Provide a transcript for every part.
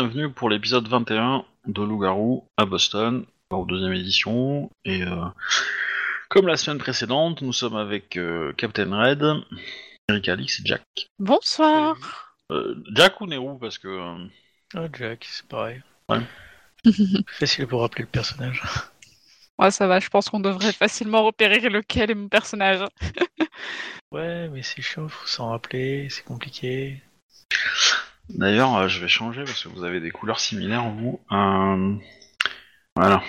bienvenue pour l'épisode 21 de Loup-Garou à Boston, pour deuxième édition. Et euh, comme la semaine précédente, nous sommes avec euh, Captain Red, Eric Alix et Jack. Bonsoir. Euh, Jack ou Nero parce que... euh, Ah, Jack, c'est pareil. Ouais. Facile pour rappeler le personnage? Ouais, ça va, je pense qu'on devrait facilement repérer lequel est mon personnage. Ouais, mais c'est chiant, faut s'en rappeler, c'est compliqué. D'ailleurs, euh, je vais changer parce que vous avez des couleurs similaires, vous. Euh, Voilà.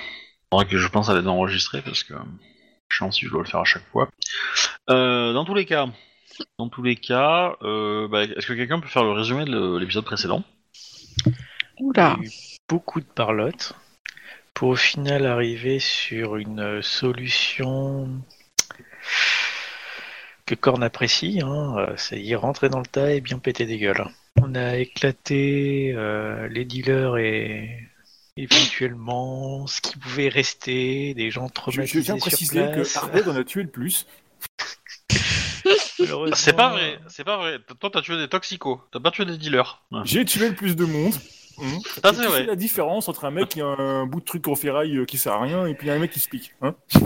Faudra que je pense à les enregistrer parce que je sais si je dois le faire à chaque fois. Euh, dans tous les cas, dans tous les cas, euh, bah, est-ce que quelqu'un peut faire le résumé de l'épisode précédent? Oula. Il y a eu beaucoup de parlotte pour au final arriver sur une solution que Korn apprécie, hein, euh, c'est-à-dire rentrer dans le tas et bien péter des gueules. On a éclaté euh, les dealers et éventuellement ce qui pouvait rester, des gens Je, traumatisés je tiens à sur préciser place. que Hardhead en a tué le plus. C'est pas vrai, c'est pas vrai. Toi, t'as tué des toxicos, t'as pas tué des dealers. J'ai tué le plus de monde. Et c'est vrai. la différence entre un mec qui a un bout de truc en ferraille euh, qui sert à rien et puis un mec qui se pique. Hein?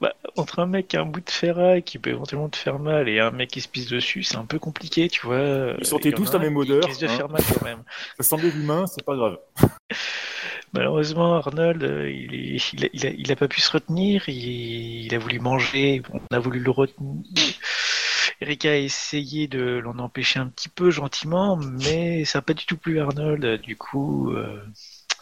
Bah, entre un mec qui a un bout de ferraille qui peut éventuellement te faire mal et un mec qui se pisse dessus, c'est un peu compliqué, tu vois. Ils sentaient tous la même odeur, hein? faire mal quand même. Ça semblait humain, c'est pas grave. Malheureusement, Arnold, euh, il, est- il, a, il, a, il a pas pu se retenir, il, il a voulu manger, on a voulu le retenir. Erika a essayé de l'en empêcher un petit peu gentiment, mais ça n'a pas du tout plu Arnold. Du coup, euh,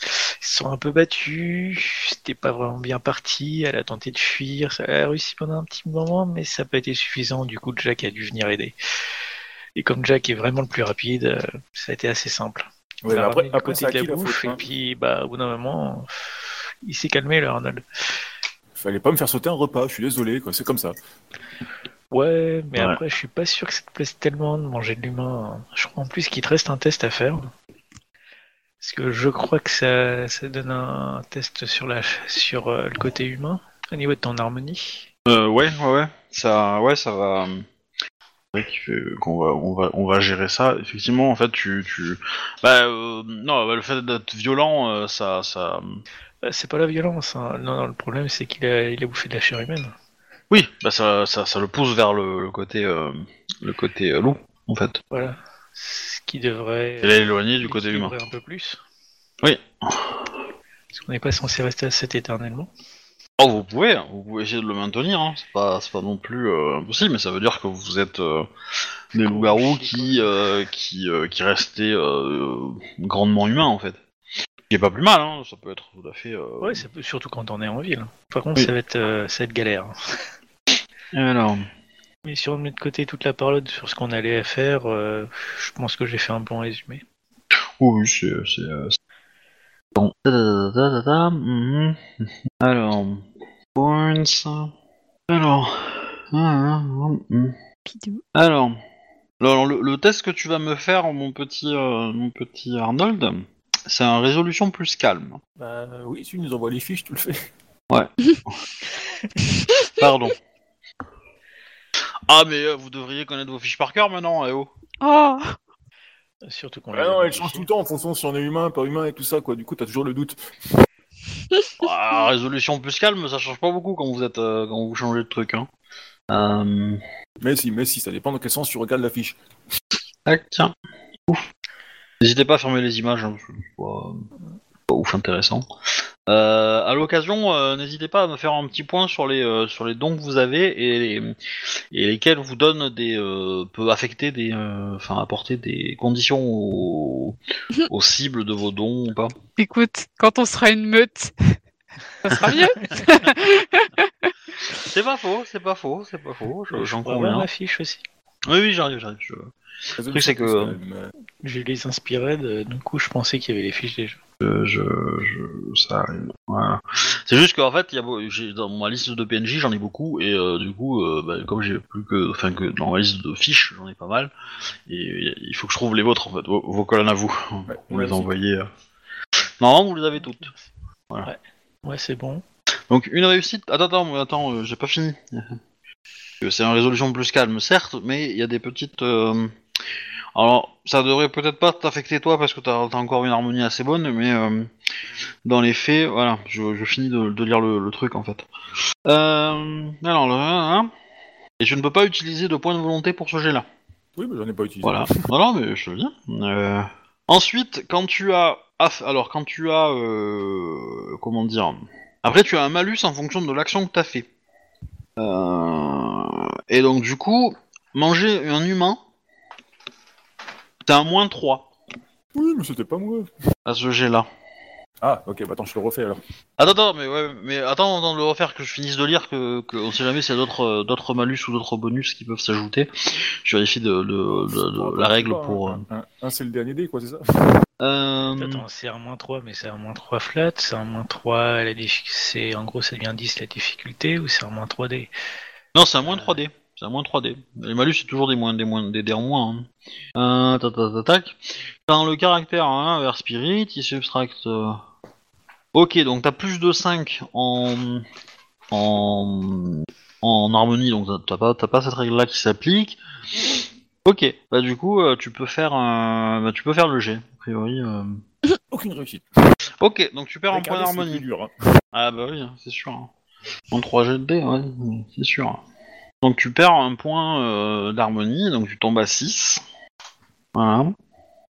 ils se sont un peu battus, c'était pas vraiment bien parti, elle a tenté de fuir, ça a réussi pendant un petit moment, mais ça n'a pas été suffisant, du coup Jack a dû venir aider. Et comme Jack est vraiment le plus rapide, euh, ça a été assez simple. Ouais, a après, après côté c'est à de la qui la et hein puis bah, au bout d'un moment, il s'est calmé le Arnold. Fallait pas me faire sauter un repas, je suis désolé, quoi. c'est comme ça. Ouais, mais Ouais. après, je suis pas sûr que ça te plaise tellement de manger de l'humain. Je crois en plus qu'il te reste un test à faire. Parce que je crois que ça, ça donne un test sur, la, sur euh, le côté humain, au niveau de ton harmonie. Euh, ouais, ouais, ouais. Ça, ouais, ça va. C'est vrai qu'il fait- qu'on va, on va, on va gérer ça. Effectivement, en fait, tu, tu, bah, euh, non, bah, le fait d'être violent, euh, ça, ça, Euh, C'est pas la violence, hein. non, non, le problème c'est qu'il a, il a bouffé de la chair humaine. Oui, bah, ça, ça, ça le pousse vers le, le côté, euh, le côté euh, loup, en fait. Voilà. Ce qui devrait. Il est éloigné du côté humain. un peu plus. Oui. Parce qu'on n'est pas censé rester à 7 éternellement. Oh, vous pouvez, hein, vous pouvez essayer de le maintenir. Hein. C'est pas, c'est pas non plus euh, impossible, mais ça veut dire que vous êtes euh, des loups-garous qui, euh, qui, euh, qui restaient euh, grandement humains, en fait. Ce qui est pas plus mal, hein. Ça peut être tout à fait. euh, Ouais, ça peut, surtout quand on est en ville. Par contre, Oui. ça, va être, euh, ça va être galère. Alors. Mais si on met de côté toute la parole sur ce qu'on allait faire, euh, je pense que j'ai fait un bon résumé. Oui, c'est. euh, c'est- Bon. Mhm. Alors. Points. Alors. ah, ah, mhm. Pidou. Alors. Alors, le, le test que tu vas me faire, mon petit, euh, mon petit Arnold, c'est un résolution plus calme. Bah oui, si tu nous envoies les fiches, tu le fais. Pardon. Ah, mais euh, vous devriez connaître vos fiches par cœur maintenant, eh oh. Oh Surtout qu'on Ah non, elle change tout le temps en fonction si on est humain, pas humain et tout ça, quoi. Du coup, t'as toujours le doute. Ah, résolution plus calme, ça change pas beaucoup quand vous êtes, euh, quand vous changez de truc, hein. Euh... Mais si, mais si, ça dépend dans quel sens tu regardes la fiche. Tac, tiens. Ouf. N'hésitez pas à fermer les images, hein, parce que c'est pas, ouf intéressant. Euh, à l'occasion, euh, n'hésitez pas à me faire un petit point sur les euh, sur les dons que vous avez et, les- et lesquels vous donnent des euh, peut affecter des euh, enfin apporter des conditions aux, aux cibles de vos dons ou pas. Écoute, quand on sera une meute, ça sera mieux. C'est pas faux, c'est pas faux, c'est pas faux. je- J'en conviens. ma fiche aussi. Oui, oui, j'arrive, j'arrive. je- Le c'est que- euh, J'ai les inspirés, de... du coup je pensais qu'il y avait les fiches déjà. Je, je, je- ça arrive. Voilà. C'est juste qu'en fait, il y a, dans ma liste de PNJ, j'en ai beaucoup, et euh, du coup, euh, bah, comme j'ai plus que, enfin que dans ma liste de fiches, j'en ai pas mal, et il faut que je trouve les vôtres en fait, vos, vos colonnes à vous. Ouais, Vous les envoyez. euh. Normalement, vous les avez toutes. Voilà. Ouais. Ouais, c'est bon. Donc une réussite. Attends, attends, attends, euh, j'ai pas fini. C'est une résolution plus calme, certes, mais il y a des petites. Alors, ça devrait peut-être pas t'affecter toi parce que t'as as encore une harmonie assez bonne, mais euh, dans les faits, voilà, je, je finis de, de lire le, le truc en fait. Euh, alors, le, hein, et je ne peux pas utiliser de points de volonté pour ce jet-là. Oui, mais j'en ai pas utilisé. Voilà, voilà, mais je te le dis. Euh, Ensuite, quand tu as, alors quand tu as, euh, comment dire, après tu as un malus en fonction de l'action que t'as fait. Et donc du coup, manger un humain, t'as un moins 3 Oui, mais c'était pas moi. à ce jet-là. Ah, ok, bah attends, je le refais alors. Attends, attends, mais ouais, mais attends, attends de le refaire que je finisse de lire, que, que on sait jamais s'il y a d'autres, euh, d'autres malus ou d'autres bonus qui peuvent s'ajouter. Je vérifie de, de- de- de- la règle pour. euh, Un, un, c'est le dernier dé, quoi, c'est ça? Euh, Attends, c'est un moins 3, mais c'est un moins 3 flat, c'est un moins 3, la diffi- c'est en gros ça devient 10 la difficulté, ou c'est un moins 3D Non, c'est un moins 3D. C'est un moins 3D. Les malus, c'est toujours des moins, des moins, des dés en moins. Hein. Euh, tac, tac, tac, tac. Dans le caractère hein, vers Spirit, il subtracte. euh, Ok, donc t'as plus de 5 en. en. en harmonie, donc t'as- pas, t'as pas cette règle-là qui s'applique. Ok, bah du coup, euh, tu peux faire un. Bah, tu peux faire le G, a priori. euh. Aucune réussite. Ok, donc tu perds un point d'harmonie. hein. Ah bah oui, c'est sûr. hein. En 3 jet de dés, ouais, c'est sûr. Donc tu perds un point euh, d'harmonie, donc tu tombes à 6. Voilà.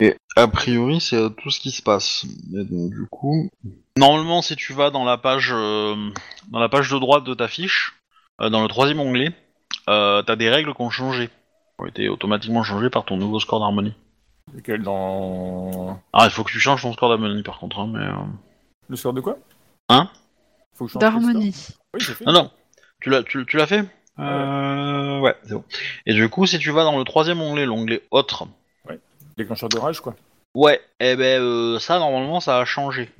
Et a priori, c'est euh, tout ce qui se passe. Et donc du coup, normalement, si tu vas dans la page, euh, dans la page de droite de ta fiche, euh, dans le troisième onglet, euh, t'as des règles qui ont changé, qui ont été automatiquement changées par ton nouveau score d'harmonie. Lequel dans. Ah, il faut que tu changes ton score d'harmonie par contre, hein, mais. euh, Le score de quoi? Hein? Faut que je change le D'harmonie. Oui, c'est fait. Non, non. Tu l'as, tu, tu l'as fait? Euh, Ouais, c'est bon. Et du coup, si tu vas dans le troisième onglet, l'onglet autre, Déclencheur de rage, quoi. ouais, eh ben euh, ça normalement ça a changé.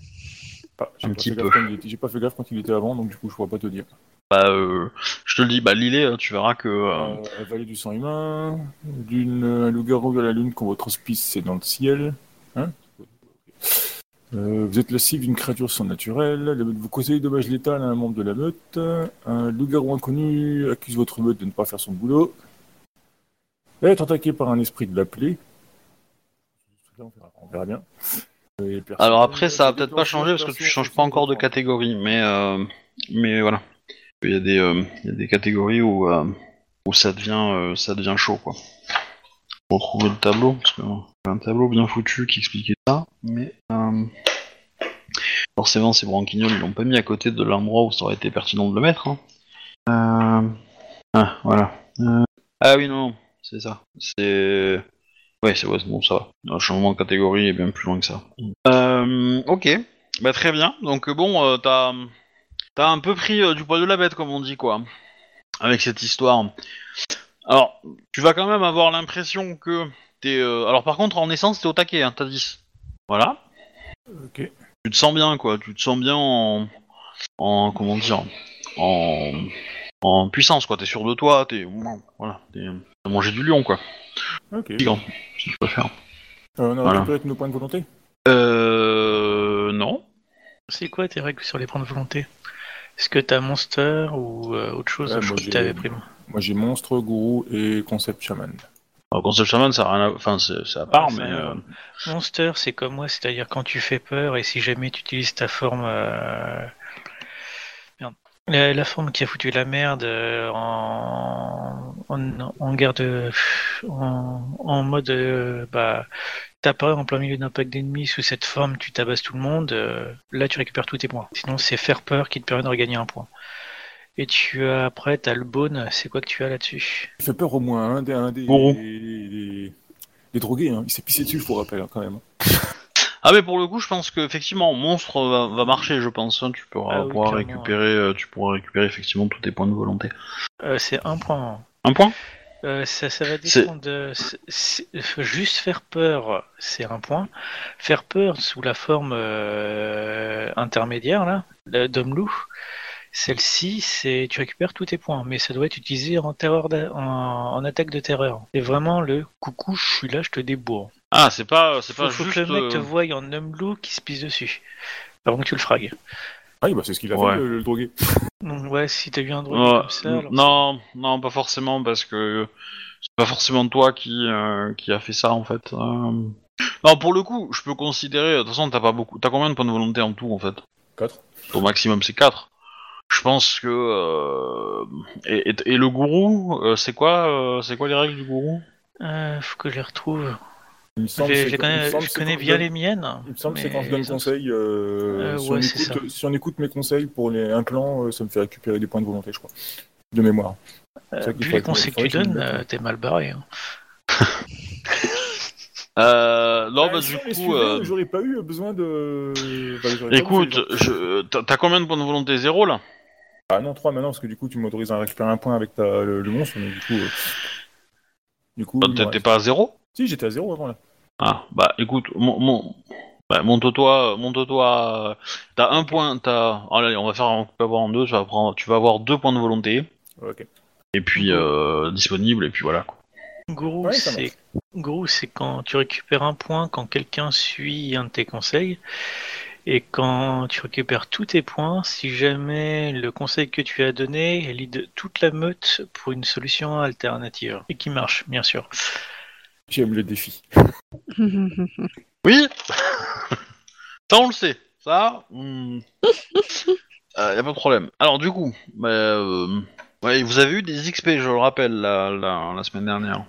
J'ai Un pas petit fait peu. gaffe quand il était- J'ai pas fait gaffe quand il était avant, donc du coup, je pourrais pas te dire. Bah, euh, je te le dis, bah Lilé, hein, tu verras que. euh, Euh, vallée du sang humain, d'une un loup-garou à la lune quand votre hospice c'est dans le ciel. Hein? Euh, vous êtes la cible d'une créature surnaturelle, vous causez des dommages létals à un membre de la meute, un loup-garou inconnu accuse votre meute de ne pas faire son boulot, être attaqué par un esprit de la plaie. Là, on verra, on verra bien. Et personne- Alors après, ça va peut-être pas changer parce que tu changes pas encore de catégorie. mais euh, mais voilà. Il y a des, euh, il y a des catégories où euh, où ça devient euh, ça devient chaud quoi. Retrouver le tableau, parce que un tableau bien foutu qui expliquait ça, mais euh, forcément ces branquignoles ils l'ont pas mis à côté de l'endroit où ça aurait été pertinent de le mettre. Hein. Euh, Ah voilà. Euh, Ah oui non, c'est ça. C'est Ouais, c'est bon, ça va. Le changement de catégorie est bien plus loin que ça. Ok, bah très bien. Donc bon, t'as t'as un peu pris du poil de la bête, comme on dit, quoi, avec cette histoire. Alors, tu vas quand même avoir l'impression que t'es. euh, Alors par contre, en essence, t'es au taquet, hein, t'as 10. Voilà. Ok. Tu te sens bien, quoi. Tu te sens bien en, en comment dire, en en puissance, quoi. T'es sûr de toi, t'es voilà, t'es- t'as mangé du lion, quoi. Ok. Tigre, si tu préfères. Euh, on a Voilà. tous nos points de volonté? Euh. Non. C'est quoi tes règles sur les points de volonté? Est-ce que t'as monster ou euh, autre chose? Ouais, Je moi, crois que j'ai- t'avais pris. moi. Moi j'ai monstre, gourou et concept chaman. Alors, Concept Shaman, ça a rien à... Enfin, c'est c'est à part, Ouais, mais... ça- euh, Monster, c'est comme moi, c'est-à-dire quand tu fais peur et si jamais tu utilises ta forme. euh, merde. La, la forme qui a foutu la merde euh, en, en, en guerre de. En, en mode. bah, t'apparais en plein milieu d'un pack d'ennemis sous cette forme, tu tabasses tout le monde, là tu récupères tous tes points. Sinon, c'est faire peur qui te permet de regagner un point. Et tu as après, t'as le bone, c'est quoi que tu as là-dessus? Il fait peur au moins un des, un des, des, des- des drogués. Hein. Il s'est pissé dessus, je vous rappelle, hein, quand même. Ah, mais pour le coup, je pense que effectivement, Monstre va, va marcher, je pense. hein. Tu pourras Ah oui, pouvoir clairement, récupérer, euh, tu pourras récupérer effectivement tous tes points de volonté. Euh, C'est un point. Un point? Euh, ça, ça va C'est- dépendre de. c'est- c'est- juste faire peur, c'est un point. Faire peur sous la forme euh, intermédiaire, là, le- d'homme-loup, celle-ci, c'est tu récupères tous tes points, mais ça doit être utilisé en, terreur en, en attaque de terreur. C'est vraiment le coucou, je suis là, je te débourre. Ah, c'est pas, c'est Faut, pas faut juste. que le mec te euh, voie en homme-loup qui se pisse dessus. Avant que tu le fragues. Ah oui, bah c'est ce qu'il a Ouais. fait, le, le drogué. Donc, ouais, si t'as eu un ouais, comme ça. alors non, non, pas forcément, parce que c'est pas forcément toi qui euh, qui a fait ça en fait. Euh. Non, pour le coup, je peux considérer. De toute façon, t'as pas beaucoup. T'as combien de points de volonté en tout en fait? 4. Ton maximum c'est 4 Je pense que euh, et, et- et le gourou, euh, c'est quoi euh, C'est quoi les règles du gourou? Euh, faut que je les retrouve. Il me semble Je, je il me connais, semble je c'est connais quand bien je les miennes. Il me semble que c'est quand je donne conseil. euh, Euh, si, ouais, on écoute, si on écoute mes conseils pour les implants, euh, ça me fait récupérer des points de volonté, je crois. De mémoire. Euh, vu les conseils que tu donnes, t'es mal barré. hein. euh, Non, Ah, bah du coup, euh, j'aurais pas eu besoin de. enfin, écoute, je- t'as t'as combien de points de volonté? Zéro là? Ah non, 3 maintenant, parce que du coup, tu m'autorises à récupérer un point avec ta, le, le monstre, mais du coup. euh, Du coup. reste- pas à zéro Si, j'étais à 0 avant là. Ah, bah écoute, mon, mon... bah, monte-toi, monte-toi. T'as un point, t'as. oh, allez, on va faire, on va avoir en deux. Tu vas prendre, tu vas avoir deux points de volonté Ok. et puis euh, disponible et puis voilà. quoi. Gourou, Ouais, ça c'est Gourou, c'est quand tu récupères un point quand quelqu'un suit un de tes conseils. Et quand tu récupères tous tes points, si jamais le conseil que tu as donné lead toute la meute pour une solution alternative. Et qui marche, bien sûr. J'aime le défi. Oui. Ça on le sait. Ça. hmm, euh, y a pas de problème. Alors du coup, bah, euh, ouais, vous avez eu des XP, je le rappelle, la, la, la semaine dernière.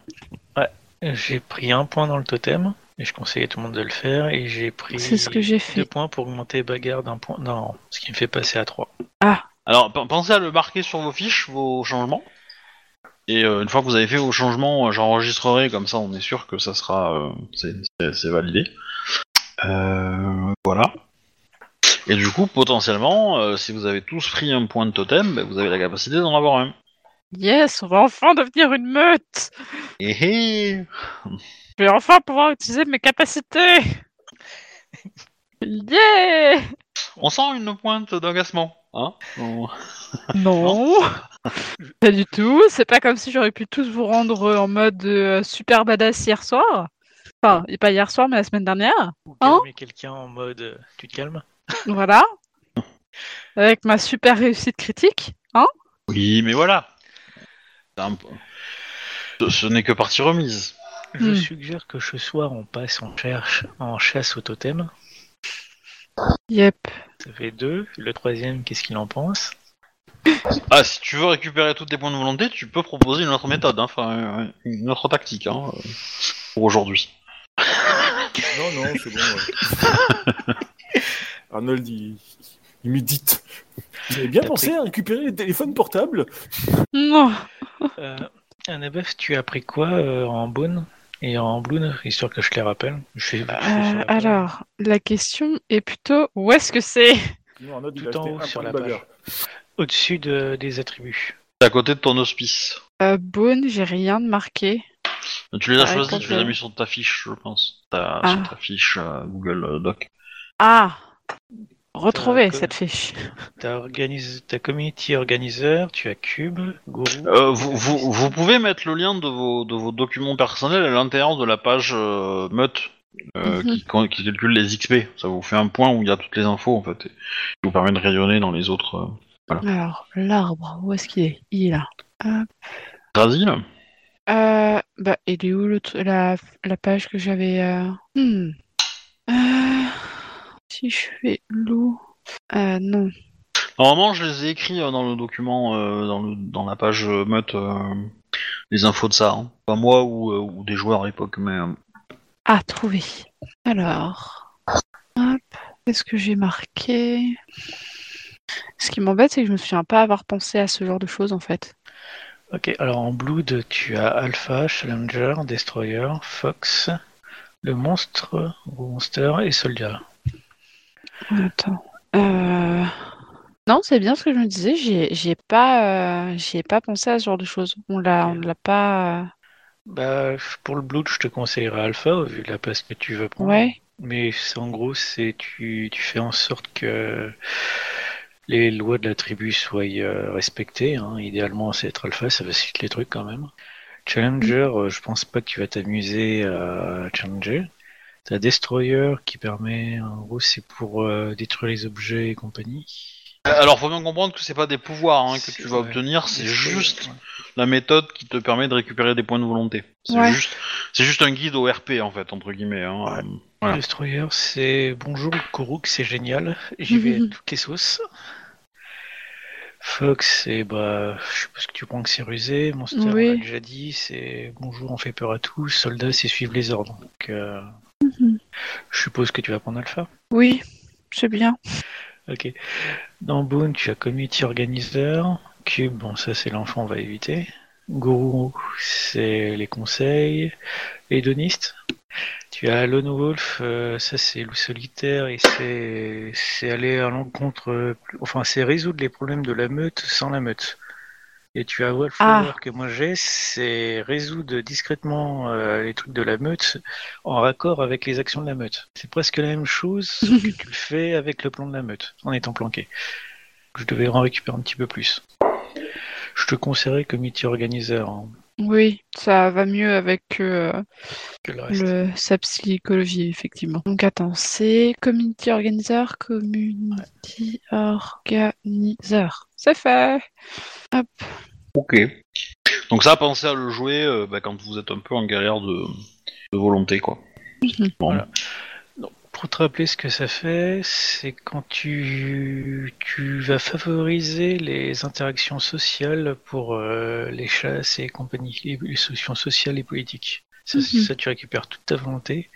J'ai pris un point dans le totem. Et je conseille à tout le monde de le faire. Et j'ai pris C'est ce que j'ai deux fait. points pour augmenter bagarre d'un point. Non, ce qui me fait passer à 3. Alors, p- pensez à le marquer sur vos fiches, vos changements. Et euh, une fois que vous avez fait vos changements, euh, j'enregistrerai, comme ça on est sûr que ça sera... euh, c'est- c'est c'est validé. Euh, voilà. Et du coup, potentiellement, euh, si vous avez tous pris un point de totem, bah, vous avez la capacité d'en avoir un. Yes, on va enfin devenir une meute. Et hé Je vais enfin pouvoir utiliser mes capacités. Yeah On sent une pointe d'agacement, hein? On- Non, pas du tout. C'est pas comme si j'aurais pu tous vous rendre en mode euh, super badass hier soir. Enfin, et pas hier soir, mais la semaine dernière. Ou Hein? calmer quelqu'un en mode euh, tu te calmes. Voilà. Avec ma super réussite critique. Hein? Oui, mais voilà. C'est un peu- Ce, ce n'est que partie remise. Je Hmm. suggère que ce soir on passe en, cherche, en chasse au totem. Yep. Ça fait deux. Le troisième, qu'est-ce qu'il en pense? Ah, si tu veux récupérer tous tes points de volonté, tu peux proposer une autre méthode, hein, enfin, une autre tactique, hein, euh, pour aujourd'hui. Non, non, c'est bon. ouais. Arnold, il, il médite. Vous avez bien pensé pris- à récupérer les téléphones portables Non. euh, Annabeth, tu as pris quoi euh, en Boone et en Bloon, histoire que je les rappelle je fais, je fais Euh, alors, la question est plutôt où est-ce que c'est? Tout a en haut sur la page. Au-dessus de- des attributs. C'est à côté de ton hospice. euh, Boone, j'ai rien de marqué. Tu les as Ah, choisis, tu les as mis sur ta fiche, je pense. Ta- Ah. Sur ta fiche euh, Google Doc. Ah Retrouver cette fiche. T'as organise... ta community organizer, tu as Cube, Gourou. Euh, vous, vous, vous pouvez mettre le lien de vos, de vos documents personnels à l'intérieur de la page euh, meute euh, Mhm. qui, calcule les XP. Ça vous fait un point où il y a toutes les infos en fait. Et qui vous permet de rayonner dans les autres. euh, Alors, l'arbre, où est-ce qu'il est? Il est là. Brasil Euh, bah, il est où le la, la page que j'avais euh, hmm. Euh, Si je fais loup. Euh, non. Normalement, je les ai écrits euh, dans le document, euh, dans, le, dans la page euh, meute, euh, les infos de ça. Hein. Pas moi ou, euh, ou des joueurs à l'époque, mais. euh, Ah, trouvé. Alors. Hop. Qu'est-ce que j'ai marqué? Ce qui m'embête, c'est que je me souviens pas avoir pensé à ce genre de choses en fait. Ok, alors en Blood, tu as Alpha, Challenger, Destroyer, Fox, le monstre, monster et Soldier. Attends. Euh... Non, c'est bien ce que je me disais. J'ai, j'ai pas, euh, j'y ai pas pensé à ce genre de choses. On l'a, on l'a pas. euh, Bah, pour le Blood, je te conseillerais Alpha, vu la place que tu veux prendre. Ouais. Mais c'est en gros, c'est tu, tu fais en sorte que les lois de la tribu soient euh, respectées. hein. Idéalement, c'est être alpha, ça facilite les trucs quand même. Challenger, euh, je pense pas que tu vas t'amuser à challenger. T'as Destroyer qui permet, en gros, c'est pour euh, détruire les objets et compagnie. Alors, faut bien comprendre que c'est pas des pouvoirs hein, que tu vas obtenir, c'est juste ouais. la méthode qui te permet de récupérer des points de volonté. C'est Ouais. juste, c'est juste un guide au RP en fait, entre guillemets. Hein. Ouais. Voilà. Destroyer, c'est bonjour Koruk, c'est génial. J'y vais à toutes les sauces. Fox, c'est bah, je suppose que tu prends que c'est rusé. Monster, Oui. on l'a déjà dit, c'est bonjour, on fait peur à tous. Soldat, c'est suivre les ordres. Donc, euh, Je suppose que tu vas prendre Alpha. Oui, c'est bien. Ok. Dans Boone, tu as Community Organizer. Cube, bon, ça c'est l'enfant, on va éviter. Guru, c'est les conseils. Hédoniste. Tu as Lone Wolf, euh, ça c'est loup solitaire et c'est c'est aller à l'encontre, euh, enfin c'est résoudre les problèmes de la meute sans la meute. Et tu as Wallflower Ah. que moi j'ai, c'est résoudre discrètement euh, les trucs de la meute en raccord avec les actions de la meute. C'est presque la même chose, sauf que tu le fais avec le plan de la meute, en étant planqué. Je devais en récupérer un petit peu plus. Je te conseillerais Committee Organizer hein, Oui, ça va mieux avec euh, que le reste. le, sa psychologie, effectivement. Donc attends, c'est Community Organizer, Community Organizer. C'est fait Ok. Donc ça, pensez à le jouer euh, bah, quand vous êtes un peu en galère de, de volonté, quoi. Mhm. Bon. Voilà. Pour te rappeler ce que ça fait, c'est quand tu, tu vas favoriser les interactions sociales pour euh, les chasses et compagnie, les, les solutions sociales et politiques. Ça, Mhm. ça, tu récupères toute ta volonté.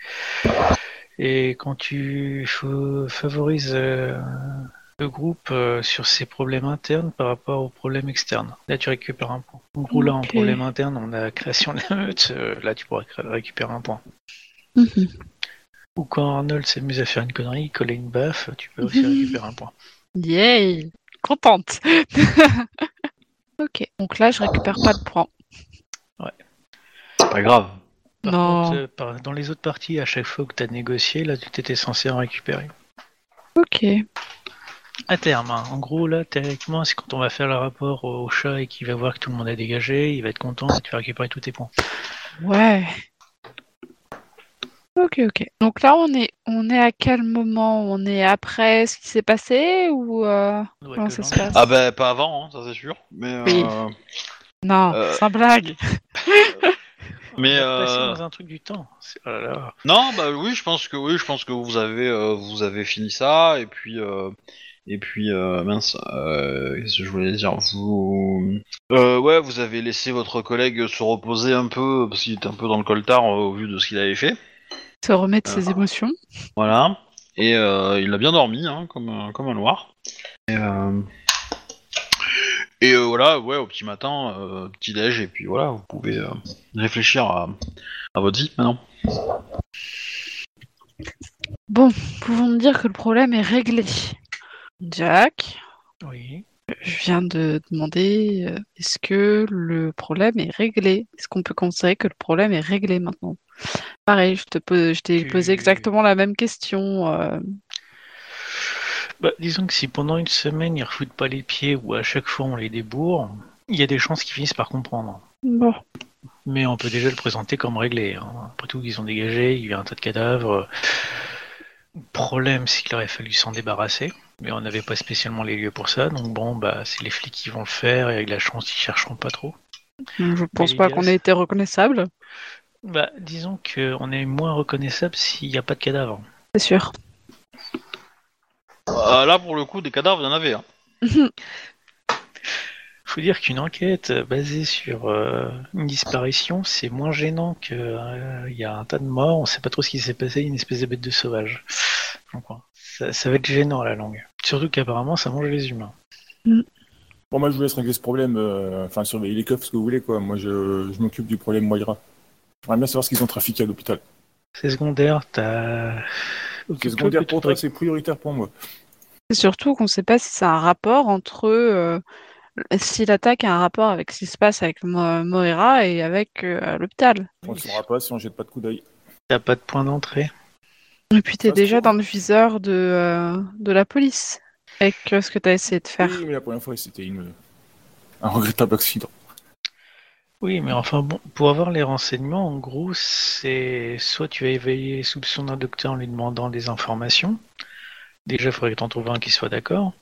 Et quand tu fa- favorises euh, le groupe euh, sur ses problèmes internes par rapport aux problèmes externes, là tu récupères un point. En gros, là, en problème interne, on a création de la meute, euh, là tu pourrais cré- récupérer un point. Mhm. Ou quand Arnold s'amuse à faire une connerie, coller une baffe, tu peux aussi récupérer un point. Yay Contente Ok, donc là, je récupère pas de points. C'est pas grave. Par Non. contre, euh, par- dans les autres parties, à chaque fois que tu as négocié, là, tu étais censé en récupérer. Ok. À terme, hein. en gros, là, théoriquement, c'est quand on va faire le rapport au chat et qu'il va voir que tout le monde a dégagé, il va être content et tu vas récupérer tous tes points. Ouais. Ok, ok. Donc là, on est, on est à quel moment? On est après ce qui s'est passé ou euh, Ouais, comment ça se passe? Ah bah pas avant, hein, ça c'est sûr. Mais, Oui. euh, Non, Euh, sans blague. mais euh, dans un truc du temps. Oh là là. non, bah oui, je pense que oui, je pense que vous avez euh, vous avez fini ça et puis euh, et puis euh, mince, euh, qu'est-ce que je voulais dire Vous euh, ouais, vous avez laissé votre collègue se reposer un peu parce qu'il était un peu dans le coltard au vu de ce qu'il avait fait. Se remettre ses émotions. Voilà. Et il a bien dormi, hein, comme, un- comme un noir. Et, et, voilà, ouais, au petit matin, petit déj, et puis voilà, vous pouvez réfléchir à, à votre vie maintenant. Bon, pouvons me dire que le problème est réglé? Jack, Oui. je viens de demander euh, est-ce que le problème est réglé? Est-ce qu'on peut considérer que le problème est réglé maintenant? Pareil, je te pose, je t'ai Tu- posé exactement la même question. euh, Bah, disons que si pendant une semaine ils refoutent pas les pieds ou à chaque fois on les débourre, il y a des chances qu'ils finissent par comprendre. Bon, Mais on peut déjà le présenter comme réglé. hein. Après tout, ils ont dégagé, il y a un tas de cadavres. Le problème, c'est qu'il aurait fallu s'en débarrasser. Mais on n'avait pas spécialement les lieux pour ça. Donc bon, bah, c'est les flics qui vont le faire et avec la chance, ils chercheront pas trop. je pense les pas qu'on ait été reconnaissable, Bah, disons qu'on est moins reconnaissable s'il n'y a pas de cadavres. c'est sûr. Euh, là, pour le coup, des cadavres, il y en avait. Hein. Faut dire qu'une enquête basée sur euh, une disparition, c'est moins gênant que euh, il y a un tas de morts, on sait pas trop ce qui s'est passé, une espèce de bête de sauvage. Donc, ça va être gênant à la longue. Surtout qu'apparemment ça mange les humains. Bon, moi, je vous laisse régler ce problème, euh, enfin, surveiller les coffres, ce que vous voulez, quoi. Moi, je, je m'occupe du problème Moira. J'aimerais bien savoir ce qu'ils ont trafiqué à l'hôpital. C'est secondaire, t'as. C'est secondaire pour toi, c'est prioritaire pour moi. C'est surtout qu'on sait pas si c'est un rapport entre euh, si l'attaque a un rapport avec ce qui se passe avec Mo- Moira et avec euh, l'hôpital. On ne saura pas si on jette pas de coup d'œil. T'as pas de point d'entrée. Et puis t'es déjà dans le viseur de, euh, de la police avec euh, ce que t'as essayé de faire. Oui, mais la première fois, c'était une... un regrettable accident. Oui, mais enfin bon, pour avoir les renseignements, en gros, c'est soit tu vas éveiller les soupçons d'un docteur en lui demandant des informations. Déjà, il faudrait que t'en trouves un qui soit d'accord.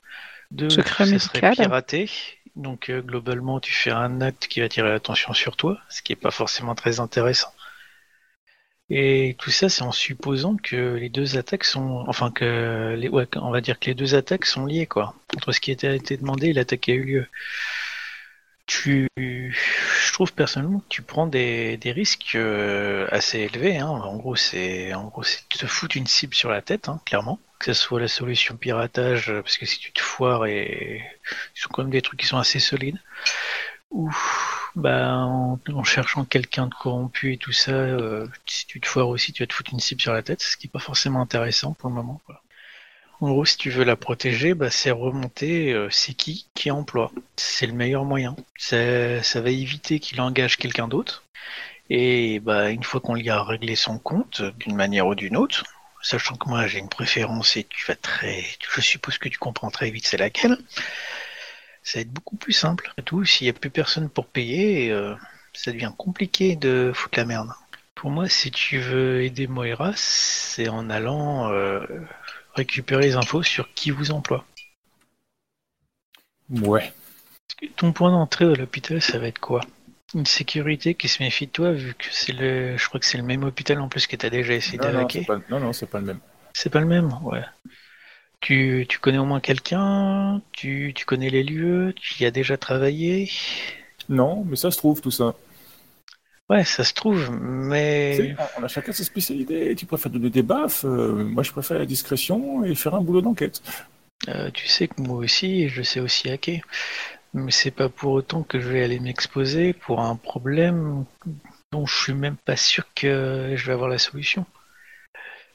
Deux, Secret ça médical. serait piraté. Donc euh, globalement, tu fais un acte qui va attirer l'attention sur toi, ce qui est pas forcément très intéressant. Et tout ça, c'est en supposant que les deux attaques sont, enfin que les, ouais, on va dire que les deux attaques sont liées quoi, entre ce qui était été demandé et l'attaque qui a eu lieu. Tu, je trouve personnellement que tu prends des, risques euh, assez élevés. Hein. En gros, c'est, en gros, c'est te foutre une cible sur la tête, hein, clairement. Que ce soit la solution piratage, euh, parce que si tu te foires et ils sont quand même des trucs qui sont assez solides. Bah en, cherchant quelqu'un de corrompu et tout ça, euh, si tu te foires aussi, tu vas te foutre une cible sur la tête, ce qui est pas forcément intéressant pour le moment. En gros, si tu veux la protéger, bah, c'est remonter euh, c'est qui qui emploie. C'est le meilleur moyen. Ça, ça va éviter qu'il engage quelqu'un d'autre. Et bah, une fois qu'on lui a réglé son compte, d'une manière ou d'une autre, sachant que moi j'ai une préférence et tu vas très, je suppose que tu comprends très vite c'est laquelle, ça va être beaucoup plus simple. Et tout, s'il n'y a plus personne pour payer, euh, ça devient compliqué de foutre la merde. Pour moi, si tu veux aider Moira, c'est en allant euh, récupérer les infos sur qui vous emploie. Ouais. Ton point d'entrée de l'hôpital, ça va être quoi? Une sécurité qui se méfie de toi, vu que c'est le, je crois que c'est le même hôpital en plus que tu as déjà essayé Non, pas... non, non, c'est pas le même. C'est pas le même, ouais. Tu, tu connais au moins quelqu'un? Tu, tu connais les lieux? Tu y as déjà travaillé? Non, mais ça se trouve tout ça. Ouais, ça se trouve, mais... on a chacun ses spécialités. Tu préfères donner des baffes. euh, moi, je préfère la discrétion et faire un boulot d'enquête. Euh, tu sais que moi aussi, je sais aussi hacker. Mais c'est pas pour autant que je vais aller m'exposer pour un problème dont je suis même pas sûr que je vais avoir la solution.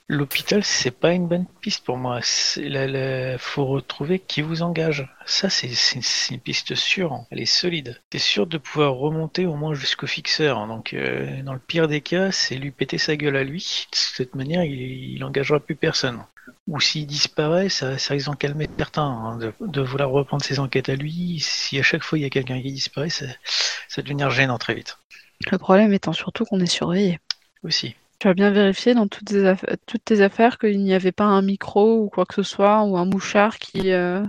L'hôpital, c'est pas une bonne piste pour moi. La- faut retrouver qui vous engage. Ça, c'est une piste sûre. hein. Elle est solide. T'es sûr de pouvoir remonter au moins jusqu'au fixeur. hein. Donc, euh, dans le pire des cas, c'est lui péter sa gueule à lui. De cette manière, il, il engagera plus personne. Ou s'il disparaît, ça, ça risque d'en calmer certains. hein, de, de vouloir reprendre ses enquêtes à lui. Si à chaque fois il y a quelqu'un qui disparaît, ça, ça devenir gênant très vite. Le problème étant surtout qu'on est surveillé. Aussi. Tu as bien vérifié dans toutes tes, aff- toutes tes affaires qu'il n'y avait pas un micro ou quoi que ce soit, ou un mouchard qui... euh,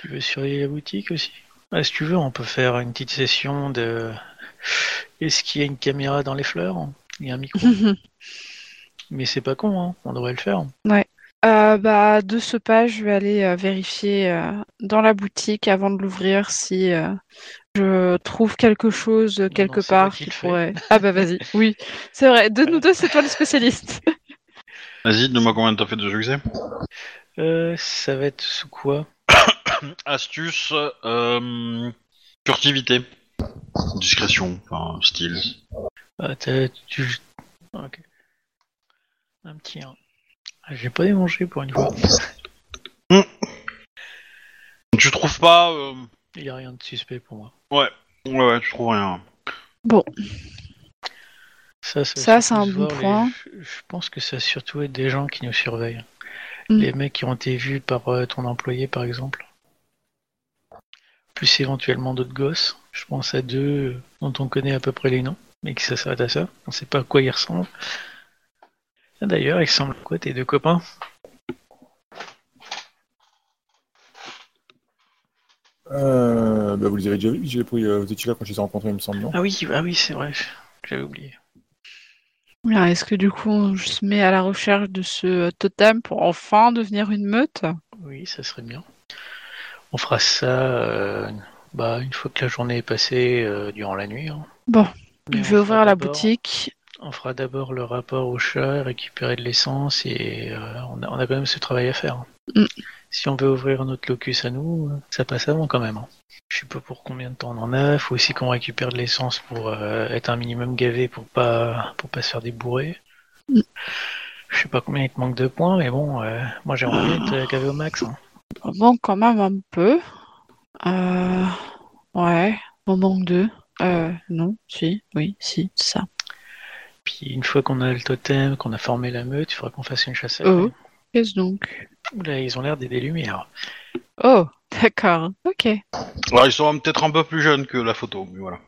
Tu veux surveiller la boutique aussi? Ah, Si tu veux, on peut faire une petite session de. Est-ce qu'il y a une caméra dans les fleurs? Il y a un micro. Mais c'est pas con, hein. on devrait le faire. Euh, bah, de ce pas, je vais aller euh, vérifier euh, dans la boutique avant de l'ouvrir si je trouve quelque chose quelque non, part qui fais. pourrait. Ah bah vas-y, oui, c'est vrai. De nous deux, c'est toi le spécialiste. Vas-y, dis-moi combien t'as fait de succès. Euh, ça va être sous quoi? Astuce, euh, furtivité, discrétion, enfin style. ah, tu... Ok. Un petit 1. Ah, J'ai pas démangé pour une fois. Tu trouves pas euh, Il y a rien de suspect pour moi. Ouais, ouais, ouais, tu trouves rien. Ça, Ça, c'est un bon voir point. Je, je pense que ça va surtout être des gens qui nous surveillent. Mm. Les mecs qui ont été vus par euh, ton employé, par exemple. Plus éventuellement d'autres gosses. Je pense à deux euh, dont on connaît à peu près les noms, mais qui ça s'arrête à ça. On sait pas à quoi ils ressemblent. Ah, D'ailleurs, ils ressemblent à quoi tes deux copains? Euh, bah, vous les avez déjà vus, j'ai pris, euh, vous étiez là quand je les ai rencontrés, il me semble, non? Ah oui, ah oui, c'est vrai. J'avais oublié. Bien, Est-ce que du coup, on se met à la recherche de ce totem pour enfin devenir une meute? Oui, ça serait bien. On fera ça euh, bah, une fois que la journée est passée euh, durant la nuit. hein. Bon, Mais je vais ouvrir la boutique. On fera d'abord le rapport au chat, récupérer de l'essence et euh, on, a, on a quand même ce travail à faire. Mm. Si on veut ouvrir notre locus à nous, euh, ça passe avant quand même. hein. Je sais pas pour combien de temps on en a. Faut aussi qu'on récupère de l'essence pour euh, être un minimum gavé pour pas pour pas se faire débourrer. Mm. Je sais pas combien il te manque de points, mais bon, euh, moi j'ai envie d'être gavé au max. hein. On manque quand même un peu. Euh... Ouais, on manque deux. Euh, non, si, oui, si, c'est ça. Puis une fois qu'on a le totem, qu'on a formé la meute, il faudra qu'on fasse une chasse à Oh. Qu'est-ce donc? Oula, ils ont l'air des des lumières. Oh, d'accord. Ok, Alors ils sont peut-être un peu plus jeunes que la photo, mais voilà.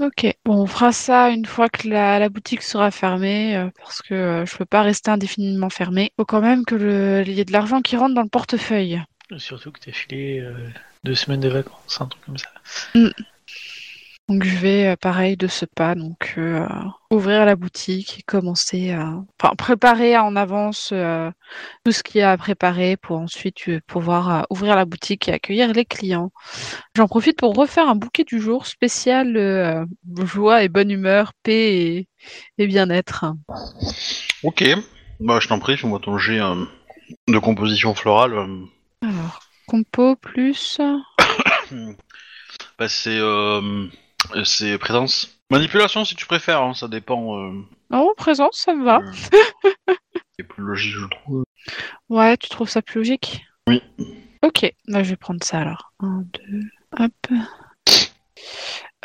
ok. Bon, on fera ça une fois que la, la boutique sera fermée, euh, parce que euh, je peux pas rester indéfiniment fermée. Faut quand même que le, il y ait de l'argent qui rentre dans le portefeuille. Surtout que t'as filé euh, deux semaines de vacances, un truc comme ça. Donc je vais, euh, pareil, de ce pas, donc euh, ouvrir la boutique et commencer à... Enfin, préparer en avance euh, tout ce qu'il y a à préparer pour ensuite pouvoir euh, ouvrir la boutique et accueillir les clients. J'en profite pour refaire un bouquet du jour spécial joie et bonne humeur, paix et, et bien-être. Ok. Bah, je t'en prie, fais-moi ton jet de composition florale. Alors, compo plus... Bah, c'est c'est présence. Manipulation si tu préfères, hein, ça dépend. Euh, Oh, présence, ça me va. euh, c'est plus logique, je trouve. Ouais, tu trouves ça plus logique? Oui. Ok, bah, je vais prendre ça alors. Un, deux, hop.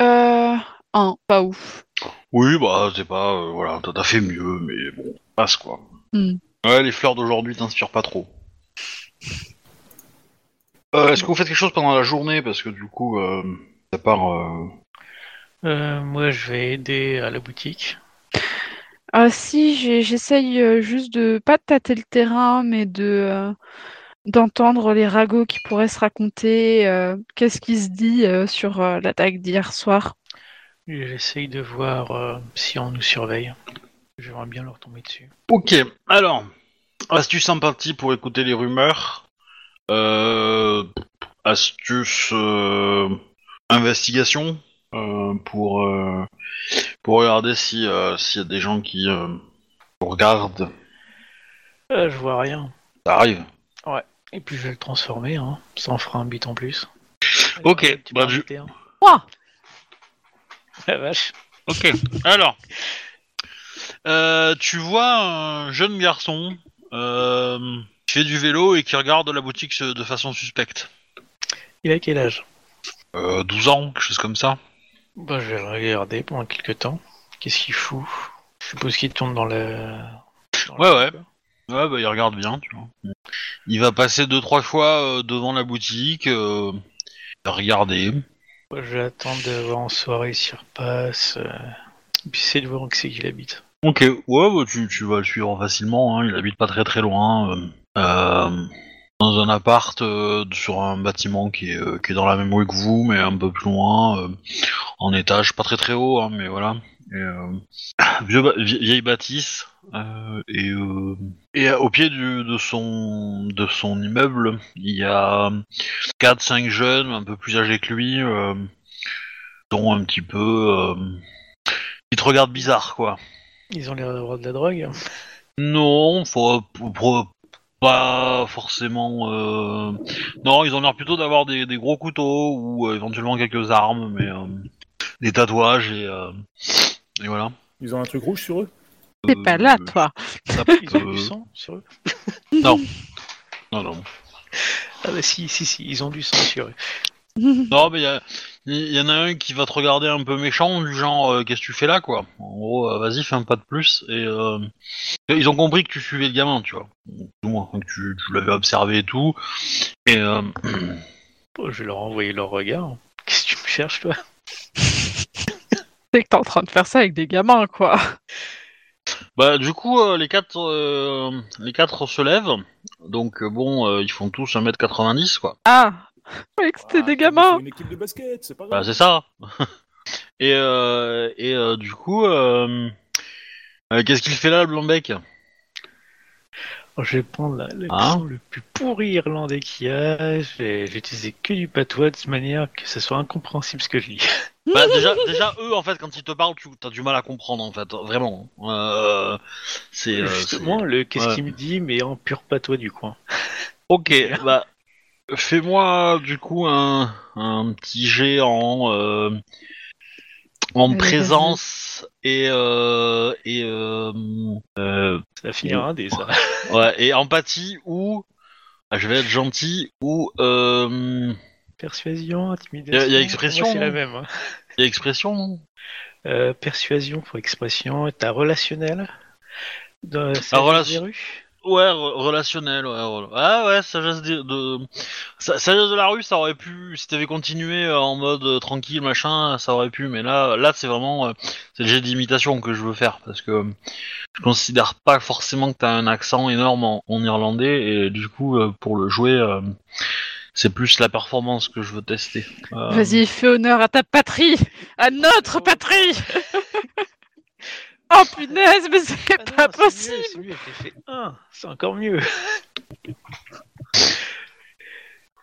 Euh, un, pas ouf. Oui, bah, c'est pas. euh, voilà, t'as fait mieux, mais bon, passe quoi. Hmm. Ouais, les fleurs d'aujourd'hui t'inspirent pas trop. Euh, Est-ce que vous faites quelque chose pendant la journée? Parce que du coup, euh, ça part. Euh, moi, je vais aider à la boutique. Ah si, j'essaye euh, juste de pas de tâter le terrain, mais de euh, d'entendre les ragots qui pourraient se raconter. euh, Qu'est-ce qui se dit euh, sur euh, l'attaque d'hier soir J'essaye de voir euh, si on nous surveille. J'aimerais bien leur tomber dessus. Ok, alors, astuce sympathie pour écouter les rumeurs. Euh, astuce euh, investigation pour euh, pour regarder si euh, s'il y a des gens qui euh, regardent. Euh, je vois rien. Ça arrive. Et puis je vais le transformer, hein. ça en fera un bit en plus. Ok, Tu bah, peux du- rajouter un. Ouah La vache. Ok, alors, euh, tu vois un jeune garçon euh, qui fait du vélo et qui regarde la boutique de façon suspecte. Il a quel âge? Euh, 12 ans, quelque chose comme ça. Bah, je vais regarder pendant quelques temps. Qu'est-ce qu'il fout? Je suppose qu'il tourne dans le. dans Ouais, le- ouais. Ouais, bah il regarde bien, tu vois. Il va passer deux trois fois euh, devant la boutique, euh, regarder. Moi, je vais attendre de voir en soirée s'il repasse. euh, Et puis essayer de voir où c'est qu'il habite. Ok, ouais, bah, tu, tu vas le suivre facilement. Hein. Il habite pas très très loin, euh, euh, dans un appart euh, sur un bâtiment qui est, euh, qui est dans la même rue que vous, mais un peu plus loin, euh, en étage, pas très très haut, hein, mais voilà. Et, vieux ba- vieille bâtisse. et, et au pied du, de son de son immeuble, il y a 4-5 jeunes un peu plus âgés que lui, dont un petit peu qui te regardent bizarre quoi. Ils ont l'air d'avoir de la drogue. Non, faut, faut- pas forcément. euh, Non, ils ont l'air plutôt d'avoir des, des gros couteaux ou euh, éventuellement quelques armes, mais euh, des tatouages et, euh, et voilà. Ils ont un truc rouge sur eux? T'es pas là, Euh, toi ça Ils ont peut- du sang sur eux? Non, non. Ah bah si, si, si, ils ont du sang sur eux. Non, mais il y, en a un qui va te regarder un peu méchant, du genre euh, qu'est-ce que tu fais là, quoi? En gros, euh, vas-y, fais un pas de plus. Et euh, ils ont compris que tu suivais le gamin, tu vois. Du moins, que tu, tu l'avais observé et tout. Et euh, Bon, je vais leur envoyer leur regard. Qu'est-ce que tu me cherches, toi? C'est que t'es en train de faire ça avec des gamins, quoi. Bah du coup euh, les quatre euh, les quatre se lèvent donc euh, bon euh, ils font tous 1m90 quoi. Ah C'était Ah, des gamins une équipe de basket, c'est pas Bah grave. c'est ça. et euh, et euh, du coup euh, euh, qu'est-ce qu'il fait là le blanc-bec Alors, Je vais prendre la- l'accent Hein? le plus pourri irlandais qu'il y a. Je vais, je vais utiliser que du patois de manière que ce soit incompréhensible ce que je dis. Bah déjà déjà eux en fait quand ils te parlent tu as du mal à comprendre en fait vraiment. Euh, c'est euh, Justement, le qu'est-ce ouais. qu'il me dit, mais en pur patois du coin. Ok bah fais-moi du coup un un petit jet en euh, en Allez, présence et euh, et euh, euh, Ça finira des ça. Ouais, et empathie ou ah, je vais être gentil ou euh, Persuasion, intimidation. Y a- y a expression, Moi, c'est la non même. hein. y a expression non Euh, persuasion pour expression. T'as relationnel. Dans, c'est Ah, la relation- Ouais, re- relationnel, ouais, Ah ouais, sagesse de, de... sa- sagesse de la rue, ça aurait pu, si t'avais continué euh, en mode euh, tranquille, machin, ça aurait pu, mais là, là, c'est vraiment, euh, c'est le jet d'imitation que je veux faire, parce que euh, je considère pas forcément que t'as un accent énorme en, en irlandais, et du coup, pour le jouer, c'est plus la performance que je veux tester. Euh, Vas-y, fais honneur à ta patrie, à notre patrie. oh punaise, mais c'est Ah pas c'est possible. C'est mieux, fait un, c'est encore mieux. C'est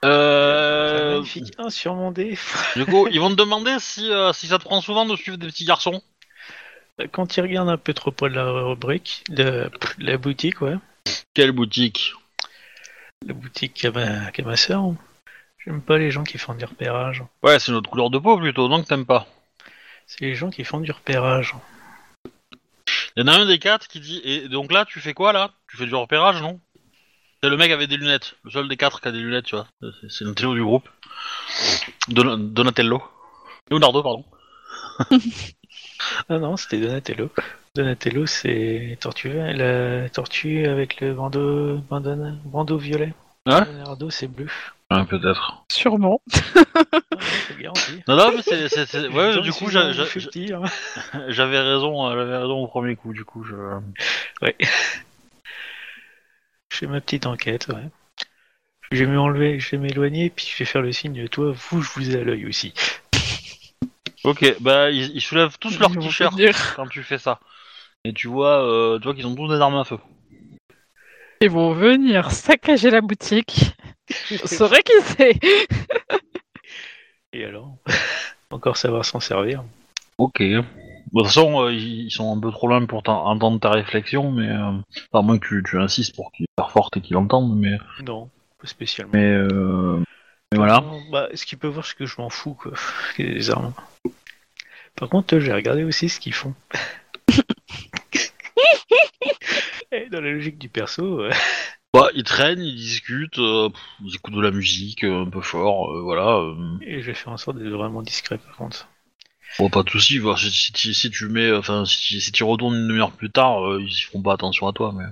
un Euh, magnifique 1 sur mon dé. du coup, ils vont te demander si, euh, si ça te prend souvent de suivre des petits garçons. Quand il regarde un peu trop près de la rubrique, de la boutique, ouais. Quelle boutique? La boutique qu'a ma, qu'a ma soeur. J'aime pas les gens qui font du repérage. Ouais, c'est notre couleur de peau plutôt, donc t'aimes pas. C'est les gens qui font du repérage. Il y en a un des quatre qui dit Et donc là, tu fais quoi là? Tu fais du repérage, non? C'est le mec avec des lunettes. Le seul des quatre qui a des lunettes, tu vois. C'est- C'est Donatello du groupe. Don- Donatello. Leonardo, pardon. Ah non, c'était Donatello. Donatello, c'est tortue, la tortue avec le bandeau, bandana- bandeau violet. Leonardo, c'est bleu. Ouais, peut-être. Sûrement. Non, non, mais c'est. c'est- c'est- Ouais, du coup, j'a- j'a- futur. j'avais raison, euh, j'avais raison au premier coup, du coup. Je... Je fais ma petite enquête, ouais. Je vais m'enlever, je vais m'éloigner, puis je vais faire le signe de toi, vous, je vous ai à l'œil aussi. Ok, bah, ils, ils soulèvent tous leurs vont t-shirts venir. quand tu fais ça. Et tu vois, euh, tu vois qu'ils ont tous des armes à feu. Ils vont venir saccager la boutique. Vous saurez qui c'est. Et alors? Encore savoir s'en servir. Ok. Bon, de toute façon, euh, ils sont un peu trop loin pour t'en- entendre ta réflexion, mais euh, à moins que tu, tu insistes pour qu'ils soient fortes et qu'ils l'entendent, mais Non, pas spécialement. mais, euh, mais voilà. Bah, ce qu'ils peuvent voir, c'est que je m'en fous, quoi. Les armes? Par contre, j'ai regardé aussi ce qu'ils font. Et dans la logique du perso, euh, Bah, ils traînent, ils discutent, euh, pff, ils écoutent de la musique euh, un peu fort, euh, voilà. euh, et je vais faire en sorte d'être vraiment discret, par contre. bon, pas de soucis. voir Si, si, tu- si tu mets, enfin, si, tu- si tu retournes une demi-heure plus tard, euh, ils feront pas attention à toi, mais.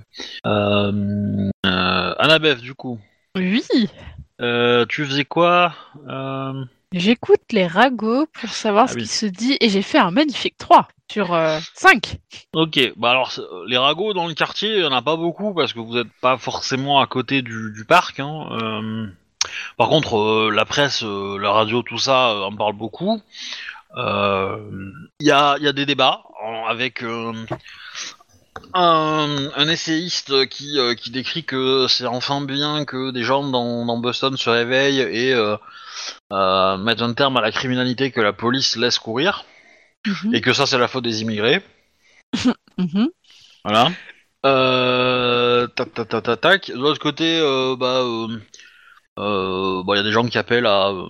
Euh, euh, Annabeth, du coup, Oui. euh, tu faisais quoi euh, J'écoute les ragots pour savoir Ah ce oui. qui se dit et j'ai fait un magnifique 3 sur 5. Ok, bah alors c'est- les ragots dans le quartier, il y en a pas beaucoup parce que vous êtes pas forcément à côté du, du parc. Hein. euh. par contre, euh, la presse, euh, la radio, tout ça euh, en parle beaucoup. Euh, Il y, a, y a des débats avec euh, un, un essayiste qui, euh, qui décrit que c'est enfin bien que des gens dans, dans Boston se réveillent et euh, euh, mettent un terme à la criminalité que la police laisse courir Mhm, et que ça c'est la faute des immigrés. mhm. Voilà. Euh, tac, tac, tac, tac, tac. De l'autre côté, euh, bah, euh, euh, bah, y a des gens qui appellent à, euh,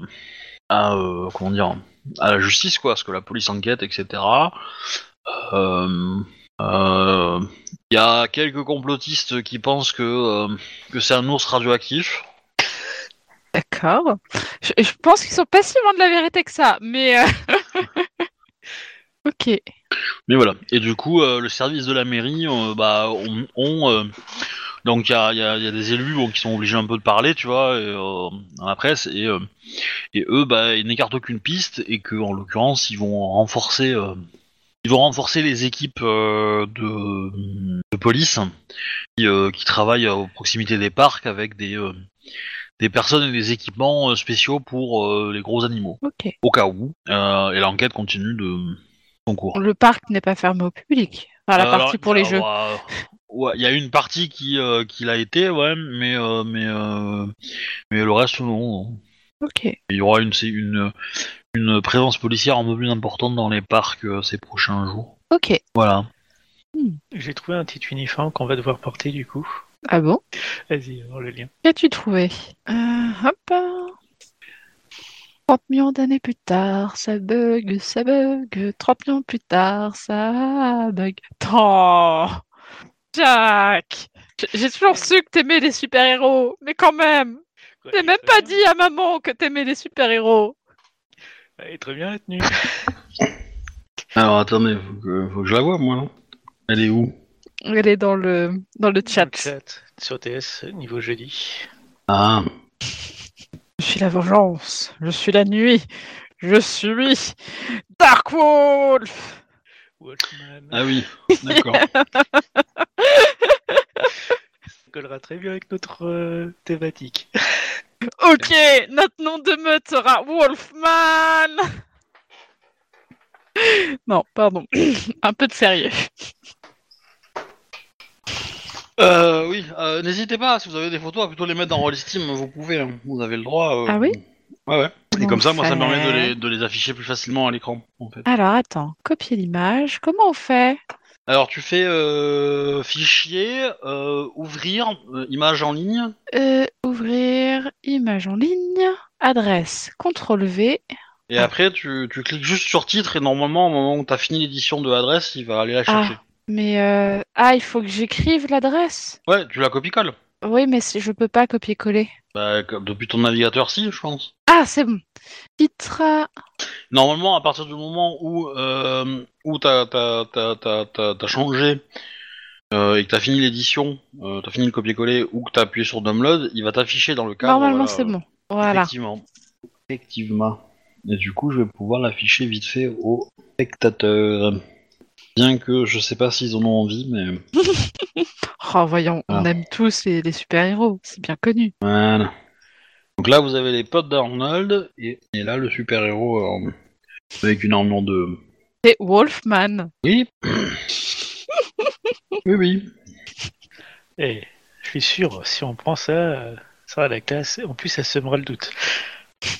à euh, comment dire, à la justice, quoi, parce que la police enquête, etc. Euh, euh, y a quelques complotistes qui pensent que euh, que c'est un ours radioactif. D'accord. Je, je pense qu'ils sont pas si loin de la vérité que ça, mais. euh, ok. Mais voilà. Et du coup, euh, le service de la mairie, euh, bah, euh, donc il y a, y a- y a des élus bon, qui sont obligés un peu de parler, tu vois, et, dans la presse, et, et eux, bah, ils n'écartent aucune piste, et que en l'occurrence, ils vont renforcer, ils vont renforcer les équipes euh, de, de police qui, euh, qui travaillent à proximité des parcs avec des euh, des personnes et des équipements spéciaux pour les gros animaux, Ok. au cas où. Et l'enquête continue de son cours. Le parc n'est pas fermé au public. Enfin, la partie alors, pour les jeux. ouais, il y a une partie qui, qui l'a été, ouais, mais mais mais le reste non. Ok. Il y aura une une une présence policière un peu plus importante dans les parcs euh, ces prochains jours. Ok. Voilà. J'ai trouvé un petit uniforme qu'on va devoir porter, du coup. Ah bon? Vas-y, voir le lien. Qu'as-tu trouvé? Euh, Hop. 30 millions d'années plus tard, ça bug, ça bug. 30 millions plus tard, ça bug. Oh Jack J'ai toujours su que t'aimais les super-héros, mais quand même J'ai même pas dit à maman que t'aimais les super-héros Elle est très bien la tenue. Alors attendez, faut que, faut que je la vois moi. non? Elle est où? Elle est dans le, dans le chat. le chat. sur TS niveau jeudi. Ah, Je suis la vengeance. Je suis la nuit. Je suis Dark Wolf. Wolfman. ah oui, d'accord. Ça collera très bien avec notre euh, thématique. Ok, notre nom de meute sera Wolfman. Non, pardon. Un peu de sérieux. Euh, oui, euh, n'hésitez pas, si vous avez des photos, à plutôt les mettre dans Rollistim, vous pouvez, hein, vous avez le droit. euh, Ah oui? Ouais, ouais. Et comme ça, moi, ça me permet de fait. les, de les afficher plus facilement à l'écran, en fait. Alors attends, copier l'image. Comment on fait? Alors, tu fais euh, fichier, euh, ouvrir, euh, image en ligne. Euh, Ouvrir, image en ligne, adresse, CTRL V. Et Ah. après, tu, tu cliques juste sur titre et normalement, au moment où tu as fini l'édition de l'adresse, il va aller la chercher. Mais euh, ah, il faut que j'écrive l'adresse? Ouais, tu la copies-colles. Oui, mais je peux pas copier-coller. Bah, depuis ton navigateur, si, je pense. Ah, c'est bon. Titre. Normalement, à partir du moment où, euh, où t'as, t'as changé euh, et que t'as fini l'édition, euh, t'as fini le copier-coller ou que t'as appuyé sur download, il va t'afficher dans le cadre. Normalement, c'est euh, bon. Voilà. Effectivement. Effectivement. Et du coup, je vais pouvoir l'afficher vite fait aux spectateurs. Bien que je sais pas s'ils en ont envie, mais Oh, voyons, on Ah. aime tous les, les super-héros. C'est bien connu. voilà. Donc là, vous avez les potes d'Arnold et, et là, le super-héros euh, avec une armure de. C'est Wolfman. Oui. oui, oui. Et je suis sûr, si on prend ça, euh, ça va la classe. En plus, ça semera le doute.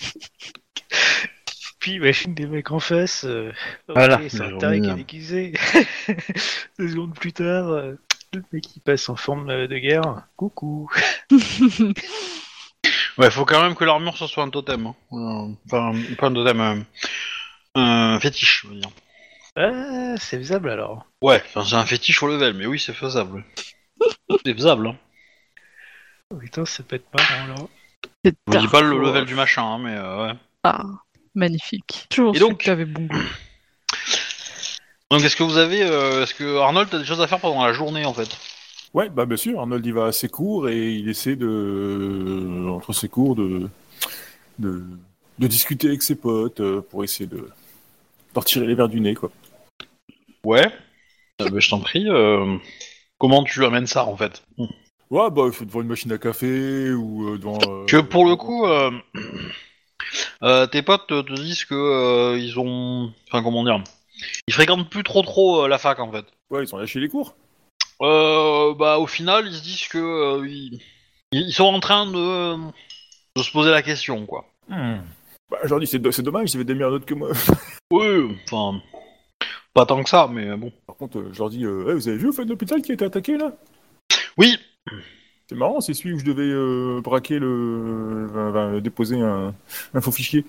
Puis imagine des mecs en face. euh, Voilà, c'est un taré qui est journée, déguisé. Deux secondes plus tard, euh, le mec il passe en forme de guerre. Coucou. Ouais, faut quand même que l'armure ce soit un totem. hein. Euh, Enfin, pas un totem, euh, un fétiche, je veux dire. Ah, c'est faisable alors. Ouais, enfin, c'est un fétiche au level, mais oui, c'est faisable. c'est faisable, hein. Oh, putain, ça peut être marrant là. C'est Je dis pas le level du machin, hein, mais euh, ouais. Ah, magnifique. Toujours Et donc que tu avais bon goût. Donc, est-ce que vous avez. euh, est-ce que Arnold, t'as des choses à faire pendant la journée, en fait? Ouais, bah bien sûr, Arnold il va à ses cours et il essaie de, entre ses cours, de, de, de discuter avec ses potes euh, pour essayer de leur tirer les verres du nez, quoi. Ouais. Euh, bah, je t'en prie. euh, Comment tu amènes ça, en fait? Ouais, bah il faut devant une machine à café ou euh, devant. euh, Que pour le coup, euh, euh, tes potes te, te disent que euh, ils ont, enfin comment dire, ils fréquentent plus trop trop euh, la fac en fait. Ouais, ils ont lâché les cours. Euh, bah au final, ils se disent que euh, ils, ils sont en train de, de se poser la question quoi. Bah, je leur dis, c'est do- c'est dommage, ils avaient des meilleurs notes que moi. Oui, enfin, pas tant que ça, mais bon. Par contre, euh, je leur dis, euh, Eh, vous avez vu au fait de l'hôpital qui a été attaqué là? Oui, C'est marrant, c'est celui où je devais euh, braquer le. enfin, enfin, déposer un, un faux fichier.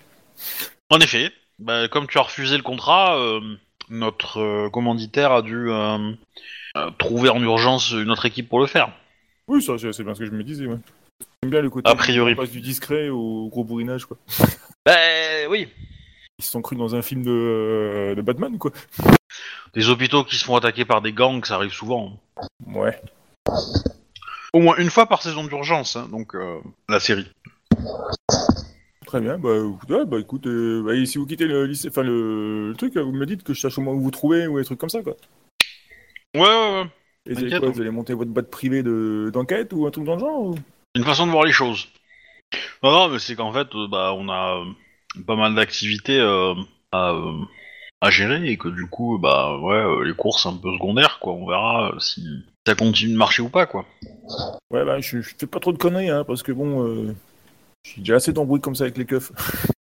en effet. Bah, comme tu as refusé le contrat, euh, notre euh, commanditaire a dû euh, trouver en urgence une autre équipe pour le faire. Oui, ça, c'est bien ce que je me disais, ouais. J'aime bien le côté. A priori. Passe du discret au gros bourrinage, quoi. Bah oui. Ils se sont crus dans un film de, euh, de Batman, quoi. Des hôpitaux qui se font attaquer par des gangs, ça arrive souvent. Ouais. Au moins une fois par saison d'urgence, hein, donc euh, la série. Très bien, bah, écoute, ouais, bah écoute, euh, bah, si vous quittez le lycée, enfin le, le truc, vous me dites que je sache au moins où vous trouvez ou des trucs comme ça, quoi. Ouais, ouais, ouais. Et vous allez, T'inquiète, quoi, vous allez monter votre boîte privée de- d'enquête ou un truc dans le genre ou- Une façon de voir les choses. Non, non, mais c'est qu'en fait, euh, bah, on a euh, pas mal d'activités euh, à, euh, à gérer et que du coup, bah, ouais, euh, les courses un peu secondaires, quoi. On verra euh, si ça continue de marcher ou pas, quoi. Ouais, bah je, je fais pas trop de conneries, hein, parce que bon, euh, j'ai déjà assez d'embrouilles comme ça avec les keufs.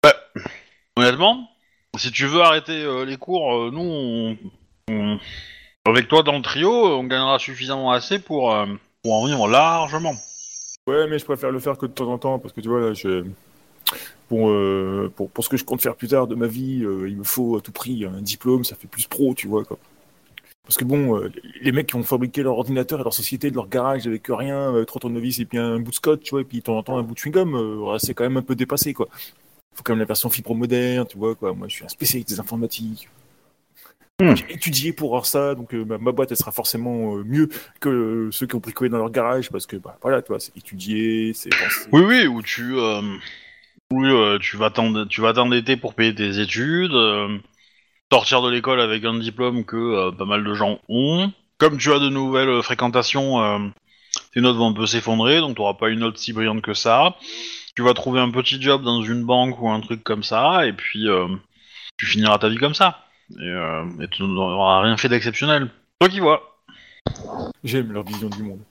Honnêtement, si tu veux arrêter euh, les cours, euh, nous, on, on- avec toi dans le trio, on gagnera suffisamment assez pour, euh, pour en vivre largement. Ouais, mais je préfère le faire que de temps en temps, parce que tu vois, là, je... Bon, euh, pour, pour ce que je compte faire plus tard de ma vie, euh, il me faut à tout prix un diplôme, ça fait plus pro, tu vois, quoi. Parce que bon, les mecs qui ont fabriqué leur ordinateur et leur société de leur garage avec rien, trois tournevis et puis un bout de scotch, tu vois, et puis de temps en temps un bout de chewing-gum, c'est quand même un peu dépassé, quoi. Faut quand même la version fibre moderne, tu vois, quoi. Moi, je suis un spécialiste des informatiques. Hmm. J'ai étudié pour avoir ça, donc euh, ma, ma boîte elle sera forcément euh, mieux que euh, ceux qui ont bricolé dans leur garage parce que bah voilà, toi, c'est étudié, c'est pensé. Oui, oui, où tu, oui, tu vas t'endetter pour payer tes études, sortir de l'école avec un diplôme que pas mal de gens ont. Comme tu as de nouvelles fréquentations, tes notes vont un peu s'effondrer, donc tu n'auras pas une note si brillante que ça. Tu vas trouver un petit job dans une banque ou un truc comme ça, et puis tu finiras ta vie comme ça. Et, euh, et tu n'auras rien fait d'exceptionnel. Toi qui vois. J'aime leur vision du monde.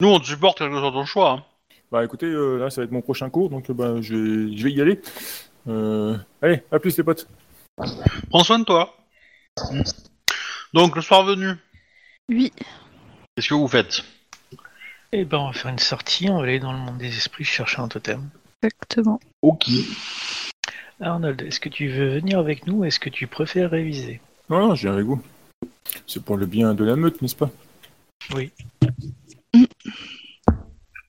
Nous, on te supporte quel que soit ton choix. hein. Bah écoutez, euh, là ça va être mon prochain cours, donc euh, bah, je, vais, je vais y aller. Euh, allez, à plus les potes. Prends soin de toi. Donc, le soir venu, Oui. qu'est-ce que vous faites? Eh ben, on va faire une sortie, on va aller dans le monde des esprits chercher un totem. Exactement. Ok. Arnold, est-ce que tu veux venir avec nous ou est-ce que tu préfères réviser? Non, non, je viens avec vous. C'est pour le bien de la meute, n'est-ce pas? Oui.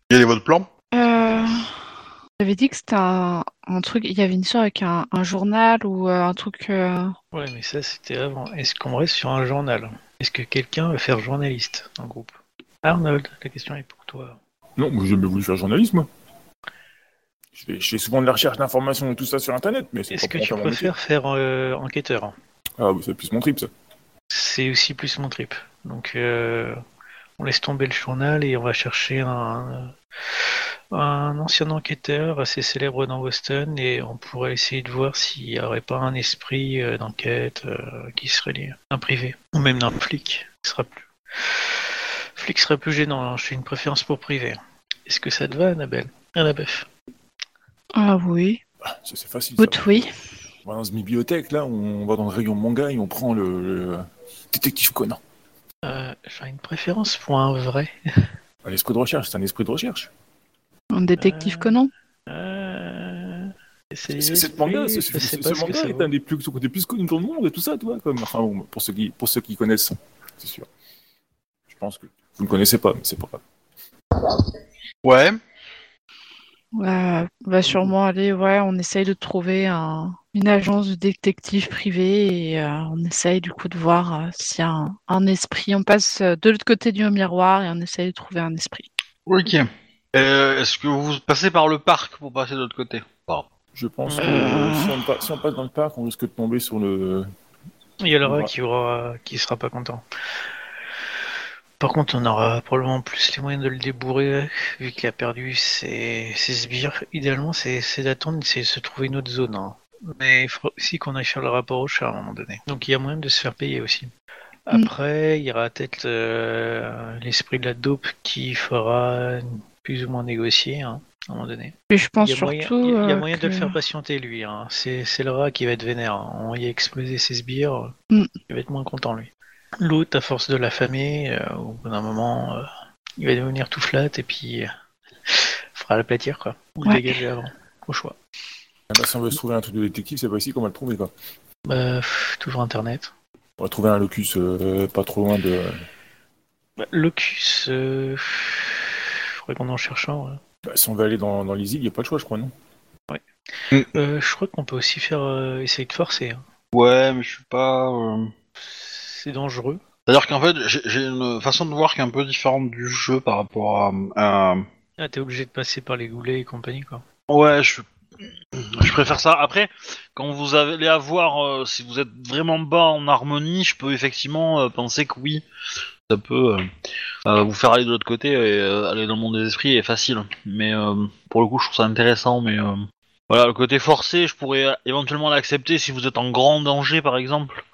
Quel est votre plan? Euh... J'avais dit que c'était un, un truc. Il y avait une histoire avec un, un journal ou euh, un truc. euh, Ouais, mais ça c'était avant. Est-ce qu'on reste sur un journal? Est-ce que quelqu'un veut faire journaliste dans le groupe? Arnold, la question est pour toi. Non, moi j'ai jamais voulu faire journalisme, moi. Je fais, je fais souvent de la recherche d'informations et tout ça sur internet, mais c'est Est-ce que tu préfères faire euh, enquêteur Ah, oui, c'est plus mon trip ça. C'est aussi plus mon trip. Donc, euh, on laisse tomber le journal et on va chercher un, un ancien enquêteur assez célèbre dans Boston et on pourrait essayer de voir s'il n'y aurait pas un esprit euh, d'enquête qui serait lié. Un privé. Ou même d'un flic. Ce sera plus... Flic serait plus gênant. hein. Je fais une préférence pour privé. Est-ce que ça te va, Annabelle? Annabelle Ah oui. Ah, ça c'est facile. Ça. Écoute, oui. On va dans une bibliothèque, là, on va dans le rayon manga et on prend le, le détective Conan. euh, J'ai une préférence pour un vrai. Ah, L'esprit de recherche, c'est un esprit de recherche. Un détective Euh, Conan. Euh... C'est c'est- cette manga, ce, ce- manga est un des plus, des plus connus dans le monde et tout ça, tu vois. Comme, enfin, bon, pour ceux qui, pour ceux qui connaissent, c'est sûr. Je pense que vous ne connaissez pas, mais c'est pas grave. Ouais. Ouais, on va sûrement aller. Ouais, on essaye de trouver un, une agence de détective privé et euh, on essaye du coup de voir euh, s'il y a un, un esprit. On passe euh, de l'autre côté du miroir et on essaye de trouver un esprit. Ok. Euh, Est-ce que vous passez par le parc pour passer de l'autre côté? Bon. Je pense que Euh. si, on pa- si on passe dans le parc, on risque de tomber sur le. Il y a Laura Ouais. qui aura, qui sera pas content. Par contre, on aura probablement plus les moyens de le débourrer, vu qu'il a perdu ses, ses sbires. Idéalement, c'est d'attendre, c'est de se trouver une autre zone. hein. Mais il faut aussi qu'on aille faire le rapport au chat à un moment donné. Donc il y a moyen de se faire payer aussi. Après, il y aura peut-être euh, l'esprit de la dope qui fera plus ou moins négocier hein, à un moment donné. Et je pense Il y a moyen, surtout. il y a- il y a euh, moyen de le faire patienter lui. Hein. C'est le rat qui va être vénère. On y a explosé ses sbires. Mm. Il va être moins content lui. L'autre, à force de l'affamer, euh, au bout d'un moment, euh, il va devenir tout flat et puis euh, fera l'aplatir quoi. Ou le Ouais. dégager avant. Au choix. Ah bah, si on veut se trouver un truc de détective, c'est pas ici qu'on va le trouver, quoi. Bah, pff, toujours internet. On va trouver un locus euh, pas trop loin de. Bah, Locus, euh, faudrait qu'on en cherche un. ouais. Bah, si on veut aller dans, dans les îles, il n'y a pas le choix, je crois, non? Euh, je crois qu'on peut aussi faire euh, essayer de forcer. hein. Ouais, mais je suis pas. C'est dangereux. C'est-à-dire qu'en fait, j'ai une façon de voir qui est un peu différente du jeu par rapport à. à- Ah, t'es obligé de passer par les goulets et compagnie quoi. Ouais, je, je préfère ça. Après, quand vous allez avoir, euh, si vous êtes vraiment bas en harmonie, je peux effectivement euh, penser que oui, ça peut euh, vous faire aller de l'autre côté et aller dans le monde des esprits est facile. Mais pour le coup, je trouve ça intéressant. Mais voilà, le côté forcé, je pourrais éventuellement l'accepter si vous êtes en grand danger, par exemple.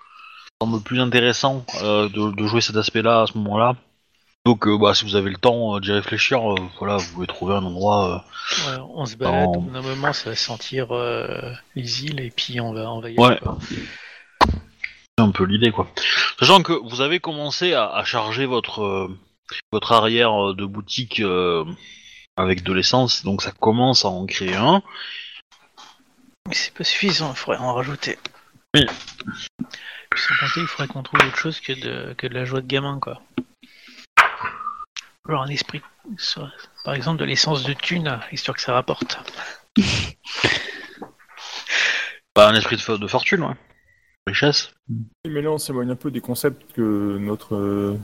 Semble plus intéressant euh, de, de jouer cet aspect-là à ce moment-là. Donc, euh, bah, si vous avez le temps euh, d'y réfléchir, voilà, vous pouvez trouver un endroit. Ouais, on se balade, bout d'un moment ça va sentir les îles et puis on va, y Ouais. quoi. Un peu l'idée, quoi. Sachant que vous avez commencé à, à charger votre euh, votre arrière de boutique euh, avec de l'essence, donc ça commence à en créer un. Mais c'est pas suffisant, il faudrait en rajouter. Oui. Sans compter, il faudrait qu'on trouve autre chose que de, que de la joie de gamin, quoi. Genre un esprit, soit- par exemple de l'essence de thune, histoire que ça rapporte. Pas un esprit de, fo- de fortune, ouais. richesse. Mais là, on s'éloigne un peu des concepts que notre. euh,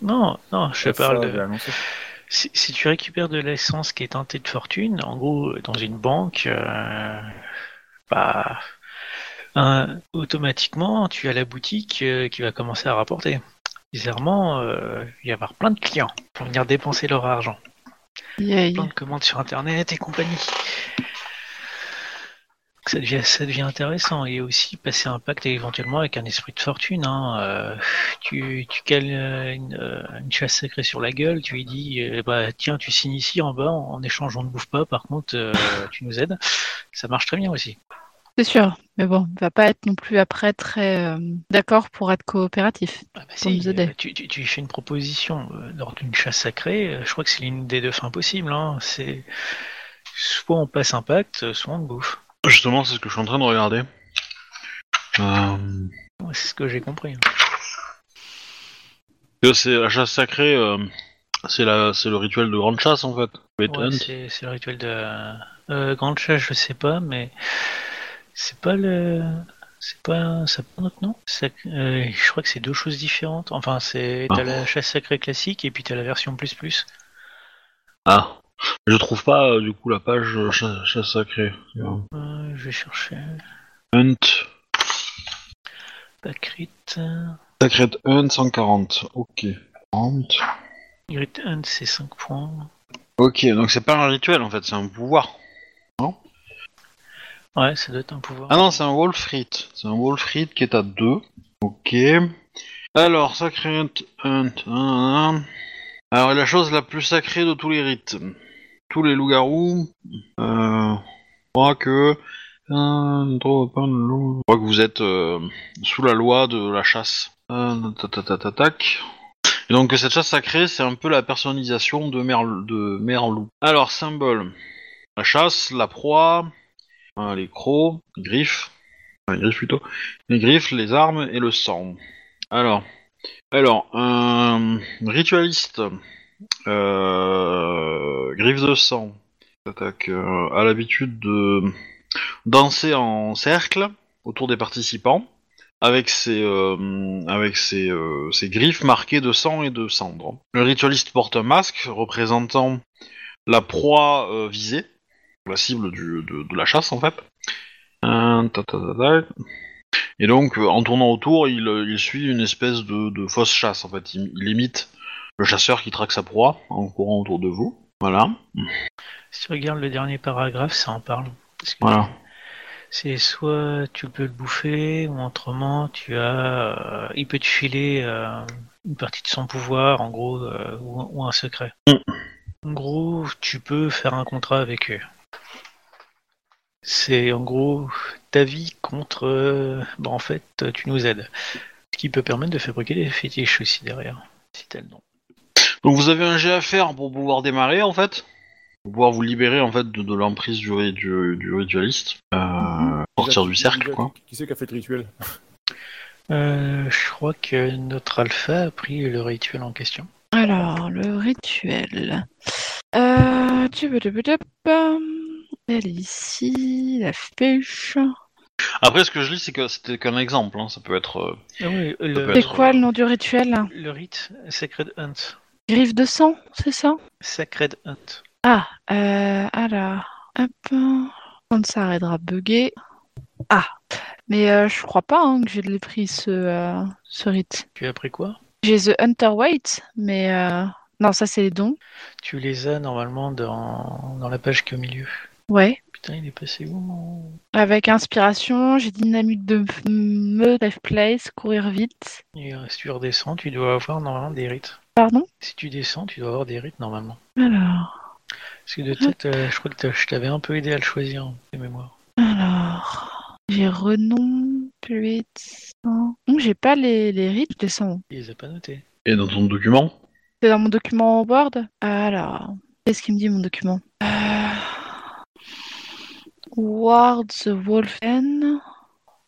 Non, non, je parle de. Si, si tu récupères de l'essence qui est teintée de fortune, en gros, dans une banque, euh, bah, automatiquement, tu as la boutique euh, qui va commencer à rapporter. Bizarrement, euh, il va y avoir plein de clients pour venir dépenser leur argent. Plein de commandes sur Internet et compagnie. Ça devient, ça devient intéressant et aussi passer un pacte éventuellement avec un esprit de fortune. Hein. Euh, tu, tu cales une, une chasse sacrée sur la gueule, tu lui dis bah tiens tu signes ici en bas en échange on ne bouffe pas, par contre euh, tu nous aides. Ça marche très bien aussi. C'est sûr. Mais bon, on va pas être non plus après très euh, d'accord pour être coopératif. Ah bah Pour si, nous aider. euh, tu, tu, tu fais une proposition euh, lors d'une chasse sacrée, je crois que c'est l'une des deux fins possibles. Hein. C'est soit on passe un pacte, soit on bouffe. Justement, c'est ce que je suis en train de regarder. Euh, C'est ce que j'ai compris. hein. que c'est la chasse sacrée, euh, c'est la, c'est le rituel de grande chasse en fait. Ouais, c'est c'est le rituel de euh, grande chasse, je sais pas, mais c'est pas le, c'est pas, ça pas un autre nom. Ça- euh, je crois que c'est deux choses différentes. Enfin, c'est t'as Ah. la chasse sacrée classique et puis t'as la version plus plus. Ah, je trouve pas euh, du coup la page euh, chasse, chasse sacrée. Je vais chercher. Hunt, Pacrit. Sacred Hunt 140. Ok. 40. Grit Hunt, c'est 5 points. Ok, donc c'est pas un rituel en fait, c'est un pouvoir. Ouais, ça doit être un pouvoir. Ah non, c'est un Wolfrit. C'est un Wolfrit qui est à 2. Ok. Alors, hein. Alors, la chose la plus sacrée de tous les rites. Tous les loups-garous. Euh, croient que. Je crois que vous êtes euh, sous la loi de la chasse. Et donc cette chasse sacrée, c'est un peu la personnalisation de Merl de Merlou. Alors symbole. La chasse, la proie, euh, les crocs, griffes, les griffes plutôt, les griffes, les armes et le sang. Alors, alors un ritualiste, euh, griffe de sang, attaque, euh, a l'habitude de danser en cercle autour des participants avec ses, euh, avec ses, euh, ses griffes marquées de sang et de cendre. Le ritualiste porte un masque représentant la proie euh, visée, la cible du, de, de la chasse en fait. Euh, ta, ta, ta, ta. Et donc, euh, en tournant autour, il, euh, il suit une espèce de, de fausse chasse en fait. Il, il imite le chasseur qui traque sa proie en courant autour de vous. Voilà. Si tu regardes le dernier paragraphe, ça en parle. Parce que Voilà. C'est soit tu peux le bouffer, ou autrement tu as, euh, il peut te filer euh, une partie de son pouvoir, en gros, ou, ou un secret. Mm. En gros, tu peux faire un contrat avec eux. C'est en gros ta vie contre. euh, bah, en fait, tu nous aides. Ce qui peut permettre de fabriquer des fétiches aussi derrière, si t'as le nom. Donc vous avez un jet à faire pour pouvoir démarrer en fait? Pour pouvoir vous libérer en fait de, de l'emprise du, du, du ritualiste. Euh, sortir du cercle quoi. Qui, c'est qui a fait le rituel? Euh, je crois que notre alpha a pris le rituel en question. Alors, le rituel. Euh. Elle est ici, la fiche. Après ce que je lis c'est que c'était qu'un exemple. hein. Ça peut être. euh, Ah oui, peut le, être- C'est quoi le nom du rituel le rite Sacred Hunt. Griffe de sang, c'est ça? Sacred Hunt. Ah, euh, alors, hop, quand ça arrêtera de bugger. Ah, mais euh, je crois pas hein, que j'ai pris ce, euh, ce rite. Tu as pris quoi? J'ai The Hunter Weight, mais euh, non, ça c'est les dons. Tu les as normalement dans, dans la page qui est au milieu. Ouais. Putain, il est passé où mon... Avec inspiration, j'ai dynamique de me safe place, courir vite. Et, Si tu redescends, tu dois avoir normalement des rites. Pardon? Si tu descends, tu dois avoir des rites normalement. Alors, Parce que de tête, euh, je crois que je t'avais un peu aidé à le choisir, de mémoire. alors, j'ai renom, plus non, j'ai pas les, les rites, je descends. Il les a pas notés. Et dans ton document? C'est dans mon document Word? Alors, qu'est-ce qu'il me dit mon document? Euh... Ward the Wolfen,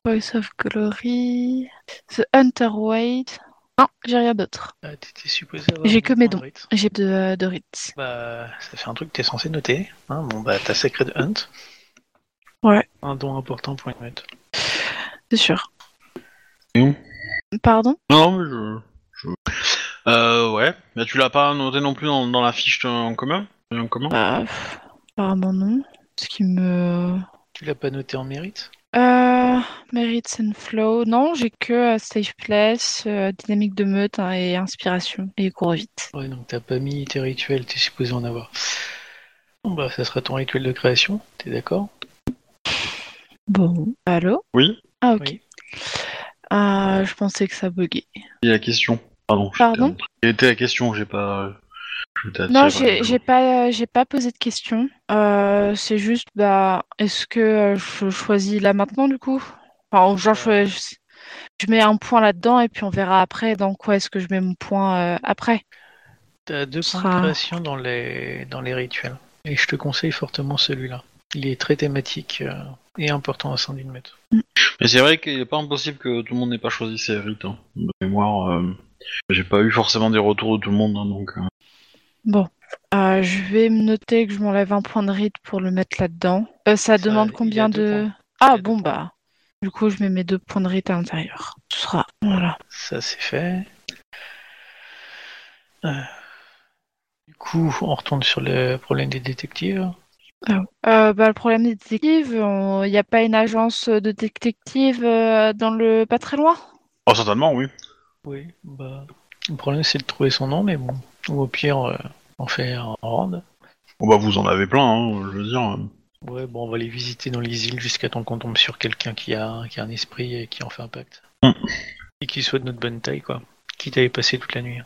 Voice of Glory, The Hunter Weight. Non, j'ai rien d'autre. Ah, t'étais supposé avoir J'ai que mes dons. de. J'ai de, de rites. Bah, ça fait un truc que t'es censé noter. Hein bon, bah, t'as Sacred Hunt. Ouais. Un don important pour une note. C'est sûr. Pardon? Non, mais je. je- Euh, ouais. Mais tu l'as pas noté non plus dans, dans la fiche en commun? En commun? Bah, pff, apparemment non. Ce qui me... Tu l'as pas noté en mérite Euh, Merits and Flow. Non, j'ai que euh, Safe Place, euh, Dynamique de meute hein, et Inspiration. Et cours vite. Ouais, donc t'as pas mis tes rituels, t'es supposé en avoir. Bon bah ça sera ton rituel de création, t'es d'accord? Bon. Allô? Oui. Ah, ok. Oui. Ah, je pensais que ça buguait. Et la question. Pardon. Pardon en train- Quelle était la question J'ai pas. Non, j'ai pas, j'ai pas posé de question. Euh, c'est juste, bah, est-ce que euh, je choisis là maintenant du coup? Enfin, genre, je, je- mets un point là-dedans et puis on verra après dans quoi est-ce que je mets mon point euh, après. T'as deux points Sera- de création dans les, dans les rituels. Et je te conseille fortement celui-là. Il est très thématique euh, et important au sein d'une meute. Mais c'est vrai qu'il est pas impossible que tout le monde n'ait pas choisi ses rites. hein. De mémoire, euh, j'ai pas eu forcément des retours de tout le monde, hein, donc. euh, Bon, Euh, je vais me noter que je m'enlève un point de rythme pour le mettre là-dedans. Euh, ça Ça, demande combien de... Ah bon, bah, du coup, je mets mes deux points de rythme à l'intérieur. Ce sera... Voilà. Ça c'est fait. Euh, Du coup, on retourne sur le problème des détectives. Euh, bah, le problème des détectives, il n'y a pas une agence de détectives euh, dans le pas très loin? Oh, certainement, oui. Oui, bah. Le problème c'est de trouver son nom, mais bon. Ou au pire, euh, on fait un round. Bon, bah, vous en avez plein, hein, je veux dire. euh. Ouais, bon, on va les visiter dans les îles jusqu'à temps qu'on tombe sur quelqu'un qui a, qui a un esprit et qui en fait un pacte. Mm. Et qui soit de notre bonne taille, quoi. Quitte à y passer toute la nuit.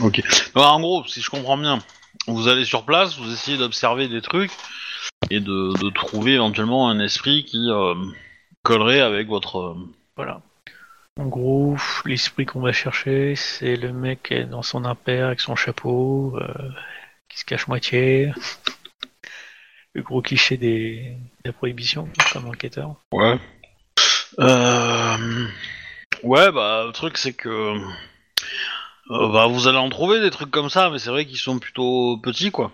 Ok. Donc, en gros, si je comprends bien, vous allez sur place, vous essayez d'observer des trucs et de, de trouver éventuellement un esprit qui euh, collerait avec votre. euh, Voilà. En gros, l'esprit qu'on va chercher, c'est le mec dans son impair avec son chapeau, euh, qui se cache moitié. Le gros cliché des, de la prohibition, comme enquêteur. Ouais. Euh... Ouais, bah, le truc, c'est que. euh, bah, vous allez en trouver des trucs comme ça, mais c'est vrai qu'ils sont plutôt petits, quoi.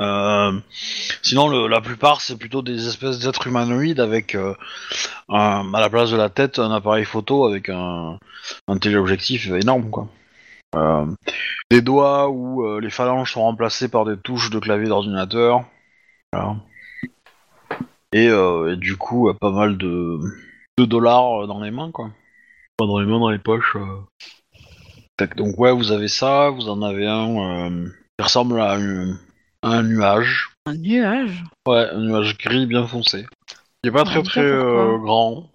Euh, Sinon, la plupart, c'est plutôt des espèces d'êtres humanoïdes avec, euh, à la place de la tête, un appareil photo avec un, téléobjectif énorme, quoi. Euh, des doigts où euh, les phalanges sont remplacées par des touches de clavier d'ordinateur. Voilà. Et, euh, et du coup, pas mal de, de dollars dans les mains, quoi. Pas dans les mains, dans les poches. donc ouais, vous avez ça, vous en avez un qui ressemble à, une- un nuage. Un nuage? Ouais, un nuage gris bien foncé. Qui est pas très Ouais, très pourquoi. euh, grand.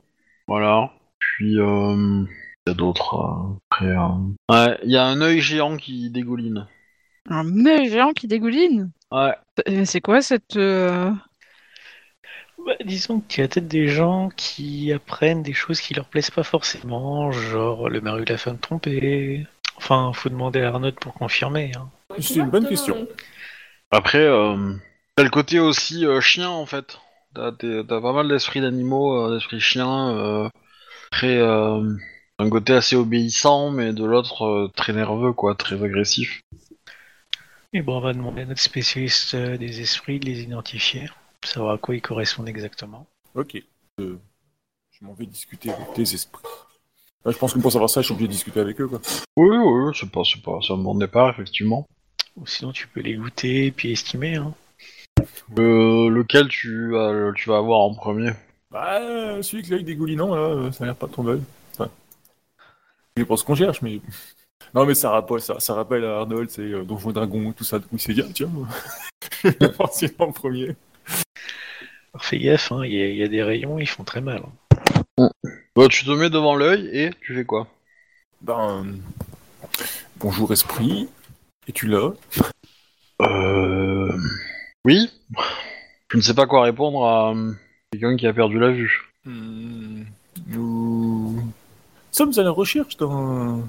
Voilà. Puis, euh, il y a d'autres. euh, euh, Ouais, il y a un œil géant qui dégouline. Un œil géant qui dégouline? Ouais. C'est quoi cette... euh, Bah, disons que tu as peut-être des gens qui apprennent des choses qui leur plaisent pas forcément, genre le mari ou la femme trompée. Enfin, faut demander à Arnaud pour confirmer. Hein. C'est une bonne question. Après, euh, t'as le côté aussi euh, chien en fait. T'as pas mal d'esprits d'animaux, euh, d'esprits chiens, euh, très, euh, d'un côté assez obéissant, mais de l'autre euh, très nerveux, quoi, très agressif. Et bon, on va demander à notre spécialiste euh, des esprits de les identifier, savoir à quoi ils correspondent exactement. Ok. Euh, je m'en vais discuter avec tes esprits. Ouais, je pense que pour savoir ça, je suis obligé de discuter avec eux, quoi. Oui, oui, c'est pas, c'est pas, c'est un bon départ effectivement. Ou sinon, tu peux les looter et puis estimer. Hein. Euh, lequel tu, vas- tu vas avoir en premier? Bah, celui avec l'œil dégoulinant, là, euh, ça a l'air pas trop mal. Enfin, je pense qu'on cherche, mais... Non, mais ça rappelle, ça, ça rappelle à Arnold, c'est euh, Donjon et Dragon, tout ça. Donc il s'est dit, ah, tiens, je vais en premier. Alors, fais gaffe, hein, il y, a- il y a des rayons, ils font très mal. hein. Bah, tu te mets devant l'œil et tu fais quoi? Ben, bonjour esprit, es-tu là Euh... Oui. Je ne sais pas quoi répondre à euh, quelqu'un qui a perdu la vue. Hmm, Nous sommes à la recherche d'un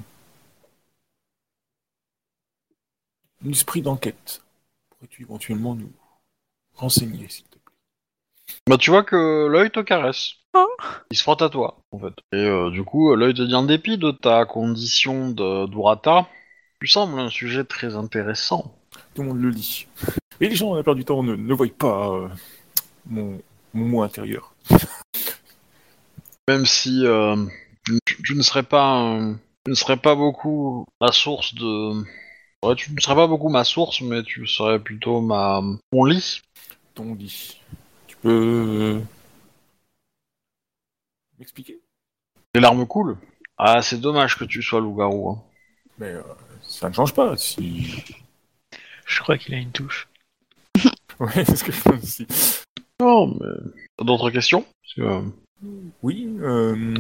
un esprit d'enquête. Pourrais-tu éventuellement nous renseigner, s'il te plaît? Bah tu vois que l'œil te caresse. Oh. Il se frotte à toi, en fait. Et euh, du coup, l'œil te dit en dépit de ta condition de d'Urata, tu sembles un sujet très intéressant. Tout le monde le lit. Et les gens, à la plupart du temps, ne, ne voient pas euh, mon, mon moi intérieur. même si euh, tu, tu ne serais pas, euh, tu ne serais pas beaucoup ma source de, ouais, tu ne serais pas beaucoup ma source, mais tu serais plutôt ma mon lit. Ton lit. Tu peux. euh, m'expliquer? Les larmes coulent. Ah, c'est dommage que tu sois loup-garou. Hein. Mais euh, ça ne change pas. Si. Je crois qu'il a une touche. Ouais, c'est ce que je pense aussi. Non, mais T'as d'autres questions? Euh, Oui, euh,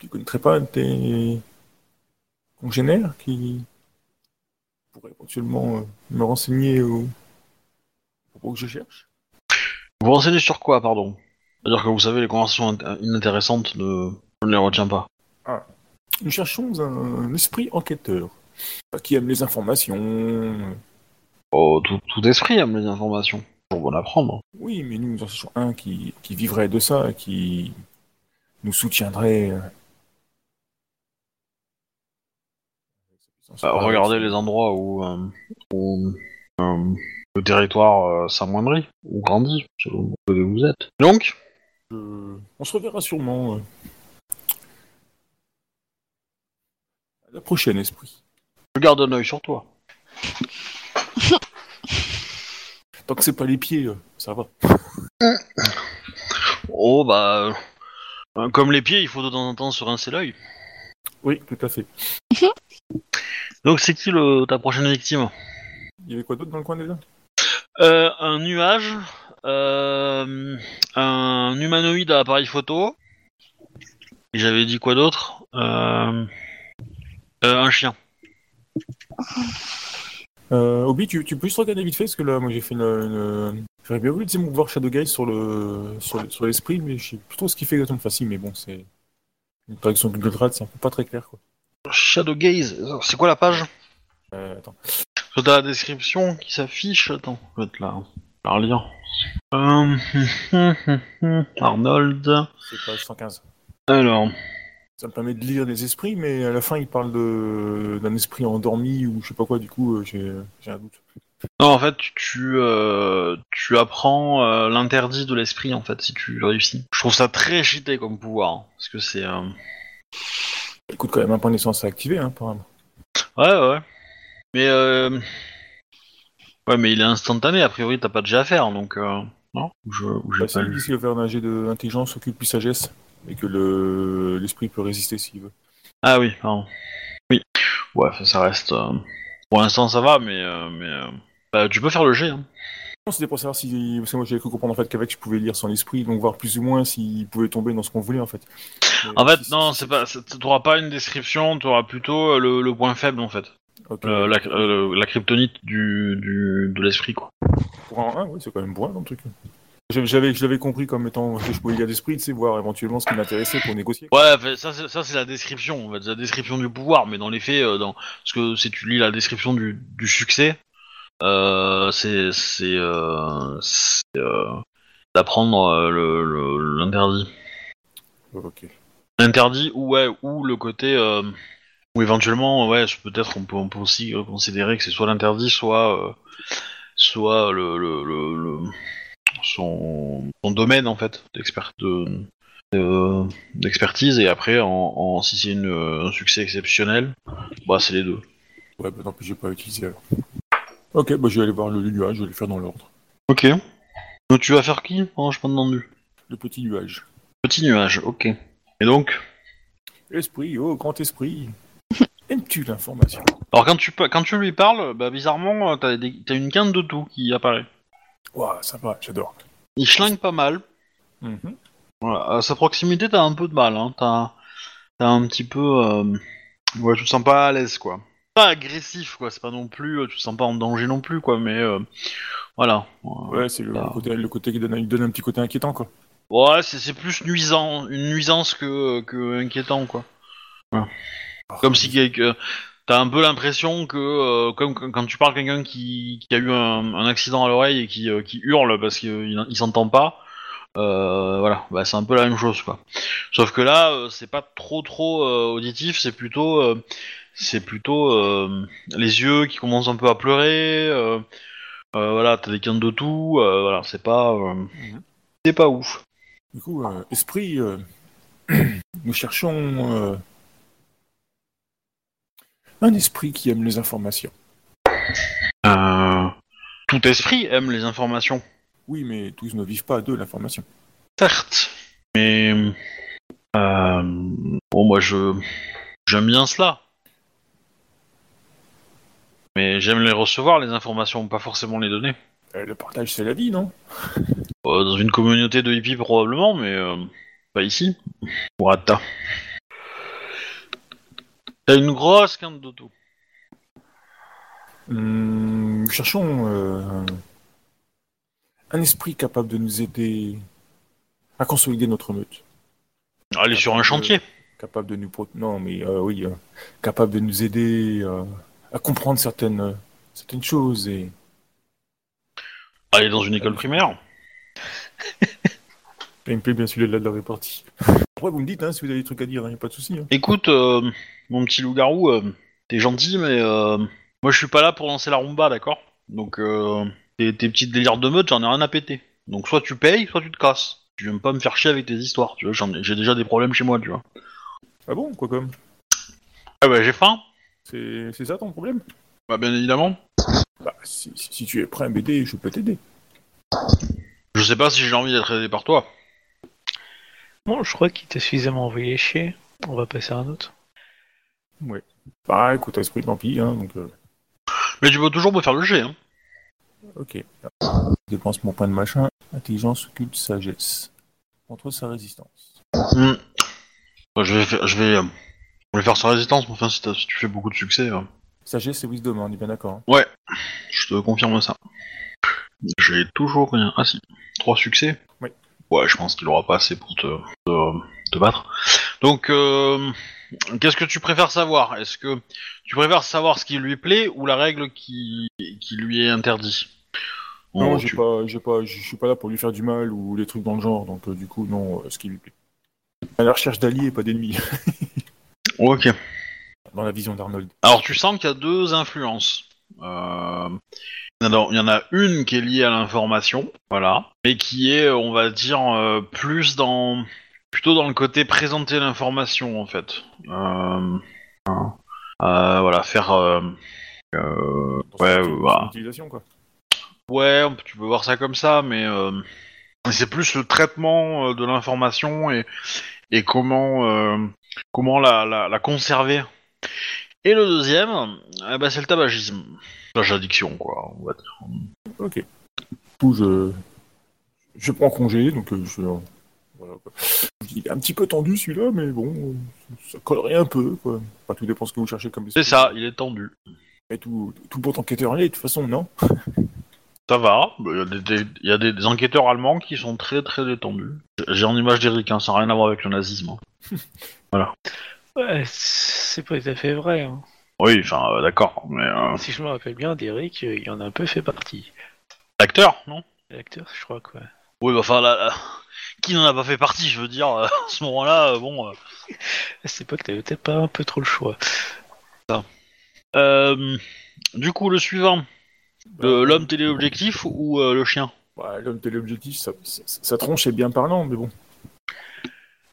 tu connaîtrais pas tes congénères qui pourraient éventuellement euh, me renseigner au propos que je cherche? Vous renseignez sur quoi, pardon? C'est-à-dire que vous savez, les conversations int- inintéressantes, ne... je ne les retiens pas. Nous cherchons un esprit enquêteur qui aime les informations. Oh, tout, tout esprit aime les informations. Toujours bon à prendre. Oui, mais nous en cherchons un qui, qui vivrait de ça, qui nous soutiendrait. euh, Euh, regardez les endroits où, euh, où euh, le territoire s'amoindrit ou grandit, selon où vous êtes. Donc, on se reverra sûrement. à la prochaine, esprit. Je garde un œil sur toi. Tant que c'est pas les pieds, euh, ça va. Oh, bah. euh, comme les pieds, il faut de temps en temps se rincer l'œil. Oui, tout à fait. Donc, c'est qui le, ta prochaine victime? Il y avait quoi d'autre dans le coin déjà? Euh, un nuage, euh, un humanoïde à appareil photo. Et j'avais dit quoi d'autre? Euh, euh, Un chien. Euh, Obi, tu, tu peux juste regarder vite fait, parce que là, moi j'ai fait une. une- J'aurais bien voulu tu sais, voir Shadow Guys sur le sur, le- sur l'esprit, mais je sais plus trop ce qu'il fait exactement. Enfin, si, mais bon, c'est. Une traduction de Google Trad, c'est un peu pas très clair, quoi. Shadow Gaze, c'est quoi la page? Euh, attends. T'as la description qui s'affiche. Attends, je vais te la, la relire. Euh, Arnold. C'est page 115. Alors, Ça me permet de lire des esprits, mais à la fin, il parle de d'un esprit endormi ou je sais pas quoi, du coup, euh, j'ai un doute. non, en fait, tu euh, tu apprends euh, l'interdit de l'esprit en fait si tu le réussis. Je trouve ça très cheaté comme pouvoir hein, parce que c'est euh, Il coûte quand même un point d'essence à activer, hein, apparemment. ouais ouais. Mais euh... ouais, mais il est instantané. A priori, t'as pas de jet à faire donc euh... non. ou j'ai Bah, pas si, lu. va faire un jet d'intelligence, occulte plus sagesse, et que le l'esprit peut résister s'il veut. Ah oui, pardon. Oui. Ouais, ça, reste. euh, Pour l'instant, ça va, mais euh, mais euh, bah, tu peux faire le jet. Hein. Non, C'était pour savoir si. Parce que moi j'avais cru comprendre en fait qu'avec je pouvais lire son esprit, donc voir plus ou moins s'il pouvait tomber dans ce qu'on voulait en fait. Mais En fait, si- non, si- c'est pas. c'est- T'auras pas une description, t'auras plutôt euh, le, le point faible en fait, Ok. La, euh, la kryptonite du, du de l'esprit quoi. Pour un 1, oui, c'est quand même bon dans le truc. J'avais- je l'avais compris comme étant que je pouvais lire l'esprit, tu sais, voir éventuellement ce qui m'intéressait pour négocier. Ouais, ça c'est ça c'est la description, en fait, c'est la description du pouvoir, mais dans les faits, euh, dans parce que si tu lis la description du, du succès, euh, c'est c'est euh, euh, d'apprendre le l'interdit. Ok. Interdit ou ouais ou le côté ou éventuellement ouais peut-être on peut on peut aussi considérer que c'est soit l'interdit soit soit le, le, le, le- son, son domaine en fait d'expert de de- d'expertise et après en, en si c'est un succès exceptionnel bah c'est les deux Ouais, bah tant pis, j'ai pas utilisé alors. Ok, bah je vais aller voir le nuage, je vais le faire dans l'ordre. ok donc tu vas faire qui je Le petit nuage. petit nuage ok et donc? Esprit, oh grand esprit. Aimes-tu l'information? Alors quand tu quand tu lui parles bah bizarrement euh, t'as des- t'as une quinte de tout qui apparaît Ouah, sympa, j'adore. il schlingue pas mal Mhm. Voilà, à sa proximité, t'as un peu de mal. Hein. T'as, un petit peu, euh... ouais, tu te sens pas à l'aise, quoi. Pas agressif, quoi. C'est pas non plus, euh, tu te sens pas en danger non plus, quoi. Mais euh, voilà. Ouais, c'est le, Ah. côté, le côté qui donne, un petit côté inquiétant, quoi. Ouais, c'est, plus nuisant, une nuisance que, que inquiétant, quoi. Comme si t'as un peu l'impression que, euh, comme quand tu parles à quelqu'un qui, qui a eu un, un accident à l'oreille et qui, euh, qui hurle parce qu'il il s'entend pas, euh, voilà, bah, c'est un peu la même chose, quoi. Sauf que là, c'est pas trop trop auditif, c'est plutôt, c'est plutôt les yeux qui commencent un peu à pleurer. voilà, t'as des quintes de tout. voilà, c'est pas, c'est pas ouf. Du coup, esprit, nous cherchons un esprit qui aime les informations. Euh, tout esprit aime les informations. Oui, mais tous ne vivent pas de l'information. Certes. Mais... euh, bon, moi, je... J'aime bien cela. Mais j'aime les recevoir, les informations, pas forcément les donner. Euh, le partage, c'est la vie, non? Euh, dans une communauté de hippies, probablement, mais... euh, pas ici. Atta. T'as une grosse quinte d'auto. Hum, cherchons euh, un esprit capable de nous aider à consolider notre meute. Allez sur un chantier. Capable de nous... pro- Non, mais euh, oui, euh, capable de nous aider à comprendre certaines, certaines choses et... Aller dans une école primaire. Plaît bien celui-là de la répartie. Après, vous me dites hein, si vous avez des trucs à dire, il n'y a pas de souci. hein. Écoute, euh, mon petit loup-garou, euh, t'es gentil, mais euh, moi je suis pas là pour lancer la rumba, d'accord? Donc, euh, tes, tes petites délires de meute, j'en ai rien à péter. Donc, soit tu payes, soit tu te casses. Tu viens pas me faire chier avec tes histoires, tu vois, j'en ai- j'ai déjà des problèmes chez moi, tu vois. Ah bon, quoi comme? Ah bah, j'ai faim C'est c'est ça ton problème? Bah, bien évidemment. Bah, si, si- si tu es prêt à m'aider, je peux t'aider. Je sais pas si j'ai envie d'être aidé par toi. Bon, je crois qu'il t'a suffisamment envoyé chier. On va passer à un autre. Bah, écoute, esprit, tant pis, hein, donc... euh, Mais tu peux toujours me faire le jet, hein. Ok. Je dépense mon point de machin. Intelligence, occulte, sagesse. Contre sa résistance. Hmm. Bah, je vais faire, je vais, euh, je vais faire sa résistance, mais enfin, si, tu fais beaucoup de succès, euh, Sagesse et wisdom, hein, on est bien d'accord. hein. Ouais, je te confirme ça. J'ai toujours rien. Ah si, trois succès Oui. Ouais, je pense qu'il aura pas assez pour te, te, te battre. Donc, euh, qu'est-ce que tu préfères savoir? Est-ce que tu préfères savoir ce qui lui plaît ou la règle qui, qui lui est interdite? Non, j'ai tu- pas, pas, je suis pas là pour lui faire du mal ou des trucs dans le genre, donc euh, du coup, non, euh, ce qui lui plaît. À la recherche d'alliés et pas d'ennemis, Ok. dans la vision d'Arnold. Alors, tu sens qu'il y a deux influences. Euh, il y en a- il y en a une qui est liée à l'information, voilà, mais qui est, on va dire, euh, plus dans, plutôt dans le côté présenter l'information en fait. Euh. Euh, voilà, faire, euh, euh, ouais, quoi. ouais, tu peux voir ça comme ça, mais euh, c'est plus le traitement euh, de l'information et, et comment, euh, comment la, la, la conserver. Et le deuxième, eh ben, c'est le tabagisme. Plage addiction, quoi, on va dire. Ok. Du coup, je, je prends congé, donc euh, je. Voilà, quoi. Il est un petit peu tendu celui-là, mais bon, ça collerait un peu, quoi. Enfin, tout dépend ce que vous cherchez comme C'est ça, il est tendu. Et tout, tout bon enquêteur l'est, de toute façon, non? Ça va, il y a, des, des- il y a des, des enquêteurs allemands qui sont très très détendus. J'ai en image d'Eric, hein, ça n'a rien à voir avec le nazisme. hein. Ouais, c'est pas tout à fait vrai. hein. Oui, enfin, euh, d'accord, mais... Euh, Si je me rappelle bien, Derek, euh, il en a un peu fait partie. acteur, non? L'acteur, je crois quoi. Oui, bah, enfin, là, là, qui n'en a pas fait partie, je veux dire, euh, à ce moment-là, euh, bon... euh, À cette époque, t'avais peut-être pas un peu trop le choix. Euh, du coup, le suivant, le- Bah, l'homme téléobjectif ou euh, le chien? Bah, L'homme téléobjectif, ça, ça, ça tronche est bien parlant, mais bon.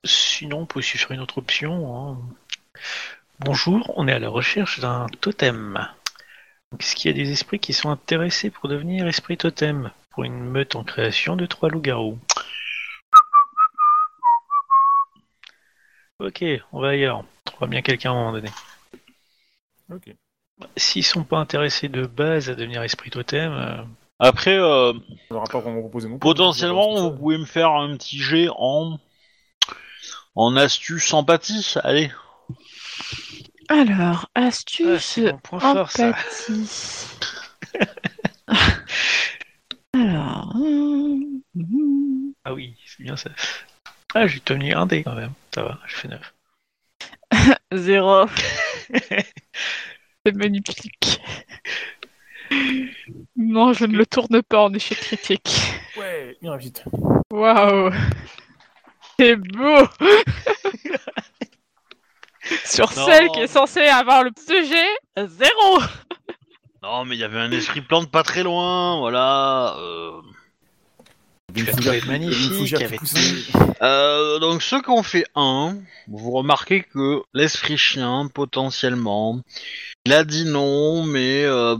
Sinon, on peut aussi faire une autre option. hein. Bonjour, on est à la recherche d'un totem. Est-ce qu'il y a des esprits qui sont intéressés pour devenir esprit totem pour une meute en création de trois loups-garous? Ok, on va ailleurs. On trouvera bien quelqu'un à un moment donné. Ok. S'ils sont pas intéressés de base à devenir esprit totem, euh, Après, euh, On n'aura pas vraiment proposé non plus. potentiellement, vous pouvez me faire un petit jet en... En astuce empathie, allez. Alors, ah, astuce, c'est mon point fort ça. empathie. Alors, hum, hum. Ah oui, c'est bien ça. Ah, j'ai tenu un dé quand même. Ça va, je fais 9. zéro. C'est magnifique. Non, je ne le tourne pas en échec critique. Ouais, bien vite. Waouh C'est beau Sur Non. celle qui est censée avoir le sujet, zéro Non, mais il y avait un esprit plante pas très loin, voilà. euh, une fougère magnifique, une avec. Euh, donc ceux qui ont fait un, vous remarquez que l'esprit chien, potentiellement, il a dit non, mais euh,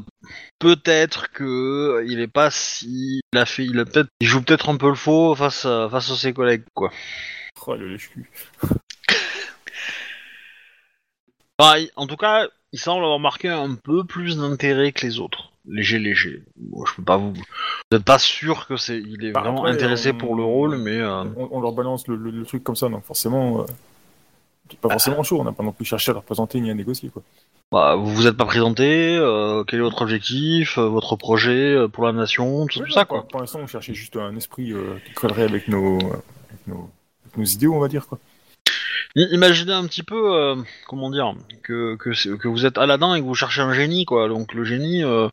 peut-être que il est pas si, il a fait, il a peut-être, il joue peut-être un peu le faux face à, face à ses collègues, quoi. Oh, le lèche-cul. Enfin, il- en tout cas, il semble avoir marqué un peu plus d'intérêt que les autres. Léger, léger. Bon, je peux pas vous. Vous n'êtes pas sûr que c'est, il est Bah, vraiment après, intéressé on- pour le rôle, mais. euh, On, on leur balance le, le- le truc comme ça, donc forcément, euh, pas forcément chaud. On n'a pas non plus cherché à leur présenter ni à négocier, quoi. Bah, vous vous êtes pas présenté, euh, quel est votre objectif, euh, votre projet euh, pour la nation, tout, tout ça quoi. Pour l'instant, on cherchait juste un esprit qui collerait avec nos, avec nos, avec nos idéaux, on va dire, quoi. Imaginez un petit peu, euh, comment dire, que, que, c'est- que vous êtes Aladdin et que vous cherchez un génie quoi. Donc le génie, euh,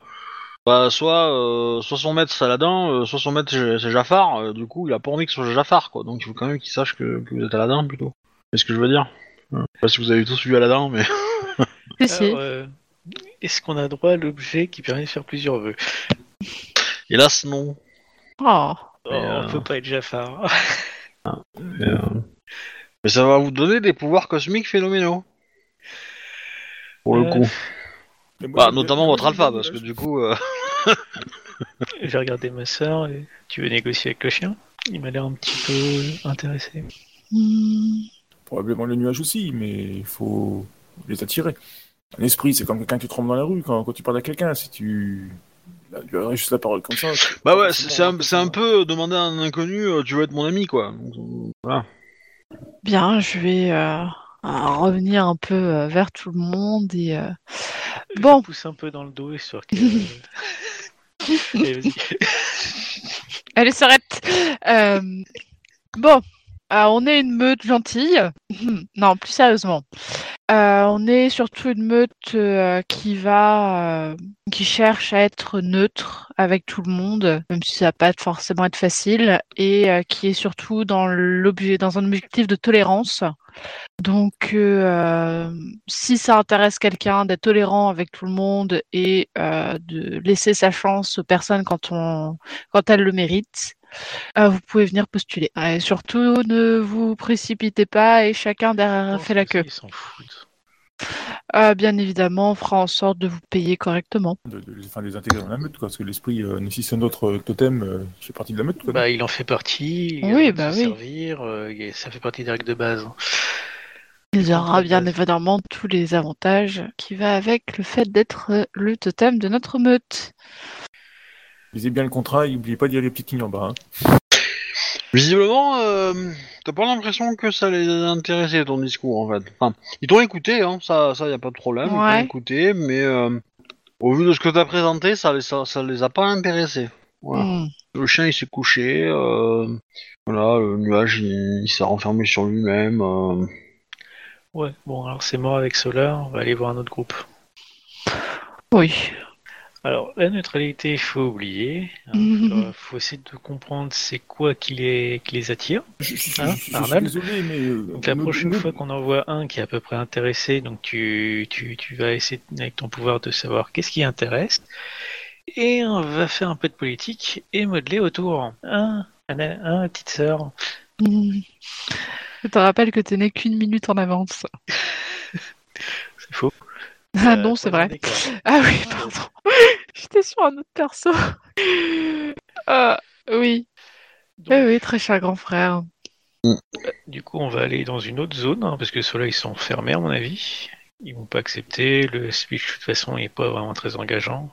bah, soit, euh, soit son maître c'est Aladdin, euh, soit son maître c'est Jafar. euh, du coup, il a pas envie que ce soit Jafar quoi. Donc il faut quand même qu'il sache que, que vous êtes Aladdin plutôt. C'est ce que je veux dire? Je sais pas si vous avez tous vu Aladdin, mais. Euh, Est-ce qu'on a droit à l'objet qui permet de faire plusieurs vœux? Hélas non. Oh. Oh, euh, On peut pas être Jafar. Mais, euh, mais ça va vous donner des pouvoirs cosmiques phénoménaux. Pour le Euh, coup. Mais moi, Bah, j'aime notamment bien- votre alpha, parce que du coup. euh, J'ai regardé ma soeur et tu veux négocier avec le chien? Il m'a l'air un petit peu intéressé. Hmm. Probablement le nuage aussi, mais il faut les attirer. Un esprit, c'est comme quelqu'un qui te trompe dans la rue quand, quand tu parles à quelqu'un. Si tu là, tu as juste la parole comme ça. c'est Bah ouais, c'est c'est un, c'est peu demander à un inconnu, euh, tu veux être mon ami, quoi. Donc, euh, voilà. Bien, je vais euh, revenir un peu euh, vers tout le monde et euh, Je Bon. pousse un peu dans le dos histoire que. Allez, vas-y. Allez, s'arrête. Euh, bon, euh, on est une meute gentille. non, plus sérieusement. Euh, on est surtout une meute euh, qui va, euh, qui cherche à être neutre avec tout le monde, même si ça va pas forcément être facile, et qui est surtout dans l'objet, dans un objectif de tolérance. Donc, euh, si ça intéresse quelqu'un d'être tolérant avec tout le monde et euh, de laisser sa chance aux personnes quand on quand elles le méritent, euh, vous pouvez venir postuler. Et surtout, ne vous précipitez pas et chacun derrière fait la queue. Ils s'en foutent. Euh, bien évidemment, on fera en sorte de vous payer correctement. De, de, les- enfin, les intégrer dans la meute, quoi, parce que l'esprit, euh, si c'est notre totem, euh, fait partie de la meute, quoi. Bah, il en fait partie. il Oui, bah se oui. servir, euh, et ça fait partie des règles de base. Il y aura bien évidemment tous les avantages qui va avec le fait d'être euh, le totem de notre meute. Lisez bien le contrat et n'oubliez pas d'y aller les petites lignes en bas. hein. Visiblement, euh, t'as pas l'impression que ça les a intéressés, ton discours, en fait. Enfin, ils t'ont écouté, hein, ça, ça y a pas de problème, ils t'ont écouté, mais euh, au vu de ce que t'as présenté, ça les, ça, ça les a pas intéressés. Voilà. Hmm. Le chien, il s'est couché, euh, voilà, le nuage, il, il s'est renfermé sur lui-même. Ouais, bon, alors c'est mort avec Solar, on va aller voir un autre groupe. Oui. Alors, la neutralité, il faut oublier. Il faut essayer de comprendre c'est quoi qui les, qui les attire. Je, je- je- Hein, je- je suis Arnold désolé, mais. euh, Donc la prochaine fois qu'on envoie un qui est à peu près intéressé, donc tu, tu, tu vas essayer avec ton pouvoir de savoir qu'est-ce qui intéresse, et on va faire un peu de politique et modeler autour. Un, un, un petite sœur. Hmm. Je te rappelle que tu n'es qu'une minute en avance. C'est faux. Ah Euh, non, c'est vrai. Ah oui, pardon. J'étais sur un autre perso. Ah, oui. Donc, Oui, oui, très cher grand frère. Du coup, on va aller dans une autre zone, hein, parce que ceux-là, ils sont fermés à mon avis. Ils vont pas accepter. Le speech, de toute façon, il est pas vraiment très engageant.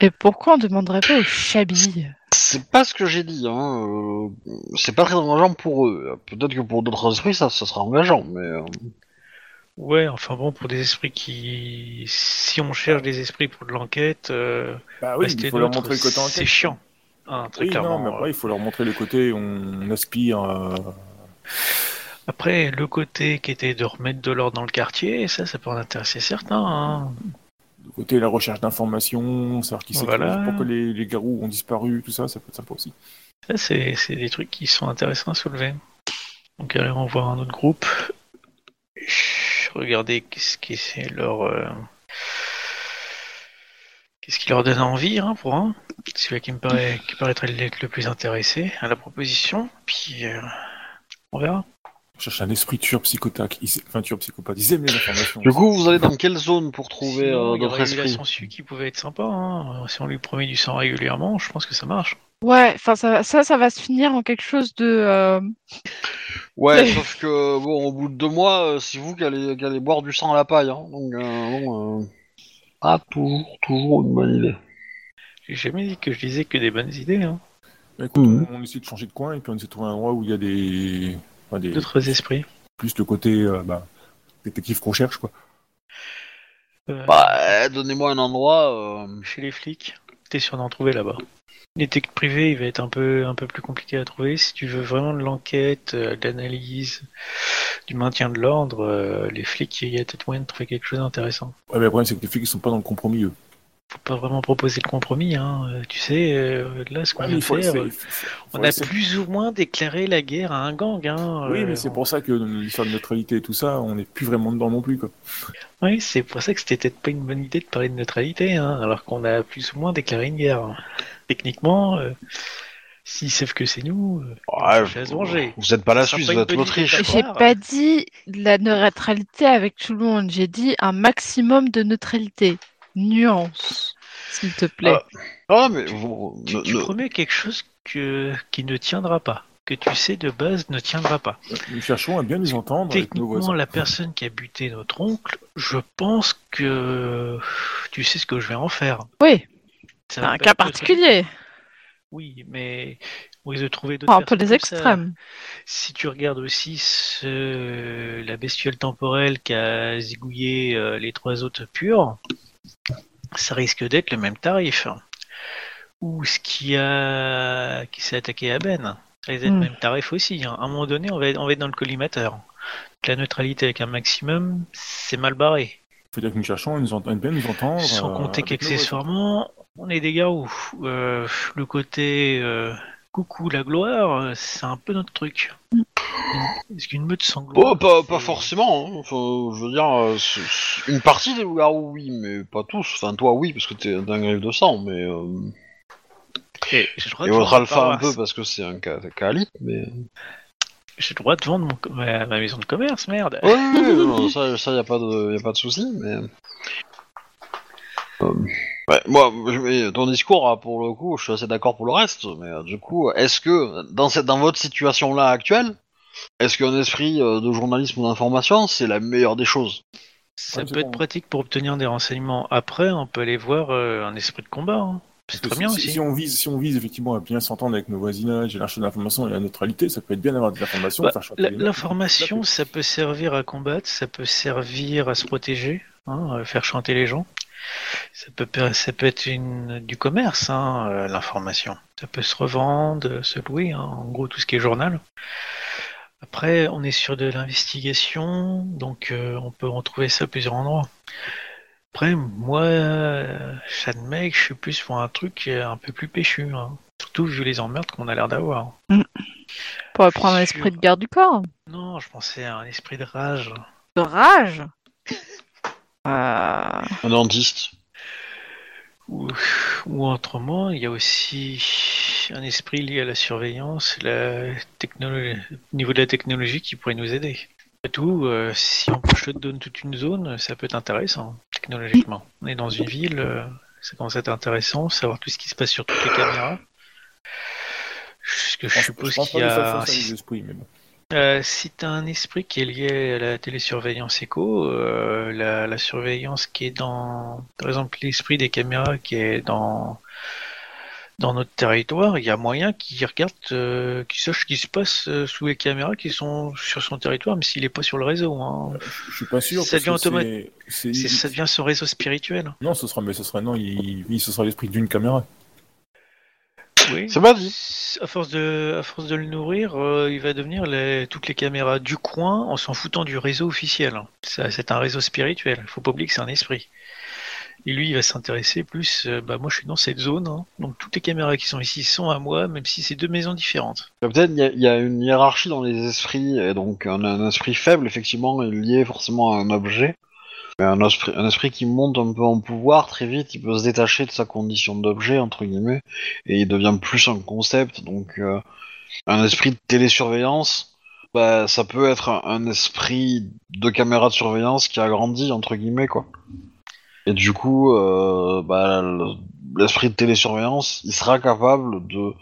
Et pourquoi on ne demanderait pas aux chabis C'est pas ce que j'ai dit, hein. euh, c'est pas très engageant pour eux. Peut-être que pour d'autres esprits, ça, ça sera engageant, mais. euh, Ouais, enfin bon, pour des esprits qui... Si on cherche des esprits pour de l'enquête, euh, Bah oui, rester il faut leur neutre, montrer le côté enquête. c'est chiant. Hein, très Oui, clairement. non, mais après, il faut leur montrer le côté où on aspire. euh, Après, le côté qui était de remettre de l'ordre dans le quartier, ça, ça peut en intéresser certains. hein. Côté la recherche d'informations, savoir qui c'est Voilà. pourquoi les, les garous ont disparu, tout ça, ça peut être sympa aussi. Ça, c'est des trucs qui sont intéressants à soulever. Donc, allez, on va voir un autre groupe. Regardez qu'est-ce qui c'est leur. euh, Qu'est-ce qui leur donne envie hein, pour un Celui qui me paraît qui paraîtrait l'être le plus intéressé à la proposition. Puis euh, on verra. On cherche un esprit tueur psychotaque. Ils... Enfin, tueur psychopathe. Ils aiment les informations. Du coup, vous allez dans quelle zone pour trouver Sinon, euh, il la esprits sangsue qui pouvait être sympa. Hein. Si on lui promet du sang régulièrement, je pense que ça marche. Ouais, enfin ça, ça, ça va se finir en quelque chose de. euh, Ouais, sauf que bon, au bout de deux mois, euh, c'est vous qui allez, qui allez boire du sang à la paille. Hein. Donc, euh, bon, euh, pas toujours, toujours une bonne idée. J'ai jamais dit que je disais que des bonnes idées. Hein. Écoute, on, on essaie de changer de coin et puis on essaie de trouver un endroit où il y a des. Enfin, des... D'autres esprits. Plus le côté. euh, bah, détective qu'on cherche, quoi. Euh, Bah, donnez-moi un endroit. euh, Chez les flics, t'es sûr d'en trouver là-bas. Les techs privés, il va être un peu, un peu plus compliqué à trouver. Si tu veux vraiment de l'enquête, de l'analyse, du maintien de l'ordre, euh, les flics, il y a peut-être moyen de trouver quelque chose d'intéressant. Ouais, mais le problème, c'est que les flics, ils sont pas dans le compromis, eux. Faut pas vraiment proposer le compromis, hein. Euh, Tu sais, euh, là, ce qu'on Ouais, vient de faire, euh, on a essayer- plus ou moins déclaré la guerre à un gang, hein. Oui, Euh, mais c'est on- pour ça que l'histoire de neutralité et tout ça, on n'est plus vraiment dedans non plus, quoi. Oui, c'est pour ça que c'était peut-être pas une bonne idée de parler de neutralité, hein, alors qu'on a plus ou moins déclaré une guerre. Techniquement, euh, s'ils savent que c'est nous, Ouais, à se venger. vous êtes pas la Suisse, pas vous êtes l'Autriche. J'ai pas dit de la neutralité avec tout le monde. J'ai dit un maximum de neutralité. Nuance, s'il te plaît. Ah, mais vous, tu, tu promets quelque chose que, qui ne tiendra pas, que tu sais de base ne tiendra pas. Nous cherchons à bien nous entendre avec nos Techniquement, la personne qui a buté notre oncle, je pense que tu sais ce que je vais en faire. Oui, c'est un cas particulier. Oui, mais on risque de trouver d'autres un peu ça. extrêmes. Si tu regardes aussi ce- la bestiole temporelle qui a zigouillé euh, les trois autres purs, ça risque d'être le même tarif. Ou ce qui a qui s'est attaqué à Ben, ça risque d'être Hmm. le même tarif aussi. hein. À un moment donné, on va être, on va être dans le collimateur. La neutralité avec un maximum, c'est mal barré. faut dire que nous cherchons à, nous ent- à bien nous entendre. Sans euh, compter qu'accessoirement, on est des garous. Euh, le côté euh, coucou la gloire, euh, c'est un peu notre truc. Est-ce qu'une meute sans gloire Oh, pas, pas forcément. hein. Enfin, je veux dire, euh, une partie des loups-garous, oui, mais pas tous. Enfin, toi, oui, parce que t'es un griffe de sang, mais. euh, Et j'ai le droit Et de votre vendre ma alpha un paroisse. peu parce que c'est un libre, mais. J'ai le droit de vendre mon co- ma, ma maison de commerce, merde. Ouais, ouais, ouais, non, ça, ça y a pas de, y a pas de souci, mais. Euh, ouais, moi, ton discours, ah, pour le coup, je suis assez d'accord pour le reste, mais euh, du coup, est-ce que dans cette, dans votre situation là actuelle, est-ce qu'un esprit euh, de journalisme ou d'information, c'est la meilleure des choses? Ça Ouais, peut être bon. pratique pour obtenir des renseignements. Après, on peut aller voir euh, un esprit de combat. hein. C'est très que bien si, aussi. Si on, vise, si on vise effectivement à bien s'entendre avec nos voisinages et l'arche d'information et la neutralité, ça peut être bien d'avoir des informations. Bah, faire chanter la- les mecs. L'information, ça peut servir à combattre, ça peut servir à se protéger, hein, à faire chanter les gens. Ça peut, per- ça peut être une, du commerce, hein, euh, l'information. Ça peut se revendre, se louer, hein, en gros tout ce qui est journal. Après, on est sur de l'investigation, donc euh, on peut retrouver ça à plusieurs endroits. Après, moi, euh, j'admets que je suis plus pour un truc un peu plus péchu, hein. surtout vu les emmerdes qu'on a l'air d'avoir. Pour prendre un esprit de garde du corps. Non, je pensais à un esprit de rage. De rage? Euh, Un dentiste. Ou, ou autrement, il y a aussi un esprit lié à la surveillance, la technologie, au niveau de la technologie qui pourrait nous aider. Et tout, euh, si on je te donne toute une zone, ça peut être intéressant technologiquement. On est dans une ville, euh, ça commence à être intéressant, savoir tout ce qui se passe sur toutes les caméras. Parce que je pense- suppose qu'il y a. les esprits, mais bon. Euh, si tu as un esprit qui est lié à la télésurveillance éco, euh, la, la surveillance qui est dans, par exemple, l'esprit des caméras qui est dans dans notre territoire, il y a moyen qu'il regarde, euh, qu'il sache ce qui se passe euh, sous les caméras qui sont sur son territoire, même s'il n'est pas sur le réseau. Hein. Je suis pas sûr. Ça devient c'est- Ça devient son réseau spirituel. Non, ce sera, mais ce sera, non, il, ce sera l'esprit d'une caméra. Oui. C'est pas dit. À force de, à force de le nourrir, euh, il va devenir les- toutes les caméras du coin en s'en foutant du réseau officiel. Ça, C'est un réseau spirituel. Il faut pas oublier que c'est un esprit. Et lui, il va s'intéresser plus. euh, bah moi, je suis dans cette zone, hein. donc toutes les caméras qui sont ici sont à moi, même si c'est deux maisons différentes. Peut-être il y, a- il y a une hiérarchie dans les esprits, et donc un, un esprit faible, effectivement, est lié forcément à un objet. Un esprit, un esprit qui monte un peu en pouvoir, très vite, il peut se détacher de sa condition d'objet, entre guillemets, et il devient plus un concept. Donc, euh, un esprit de télésurveillance, bah, ça peut être un, esprit de caméra de surveillance qui a grandi, entre guillemets, quoi. Et du coup, euh, bah, le- l'esprit de télésurveillance, il sera capable de,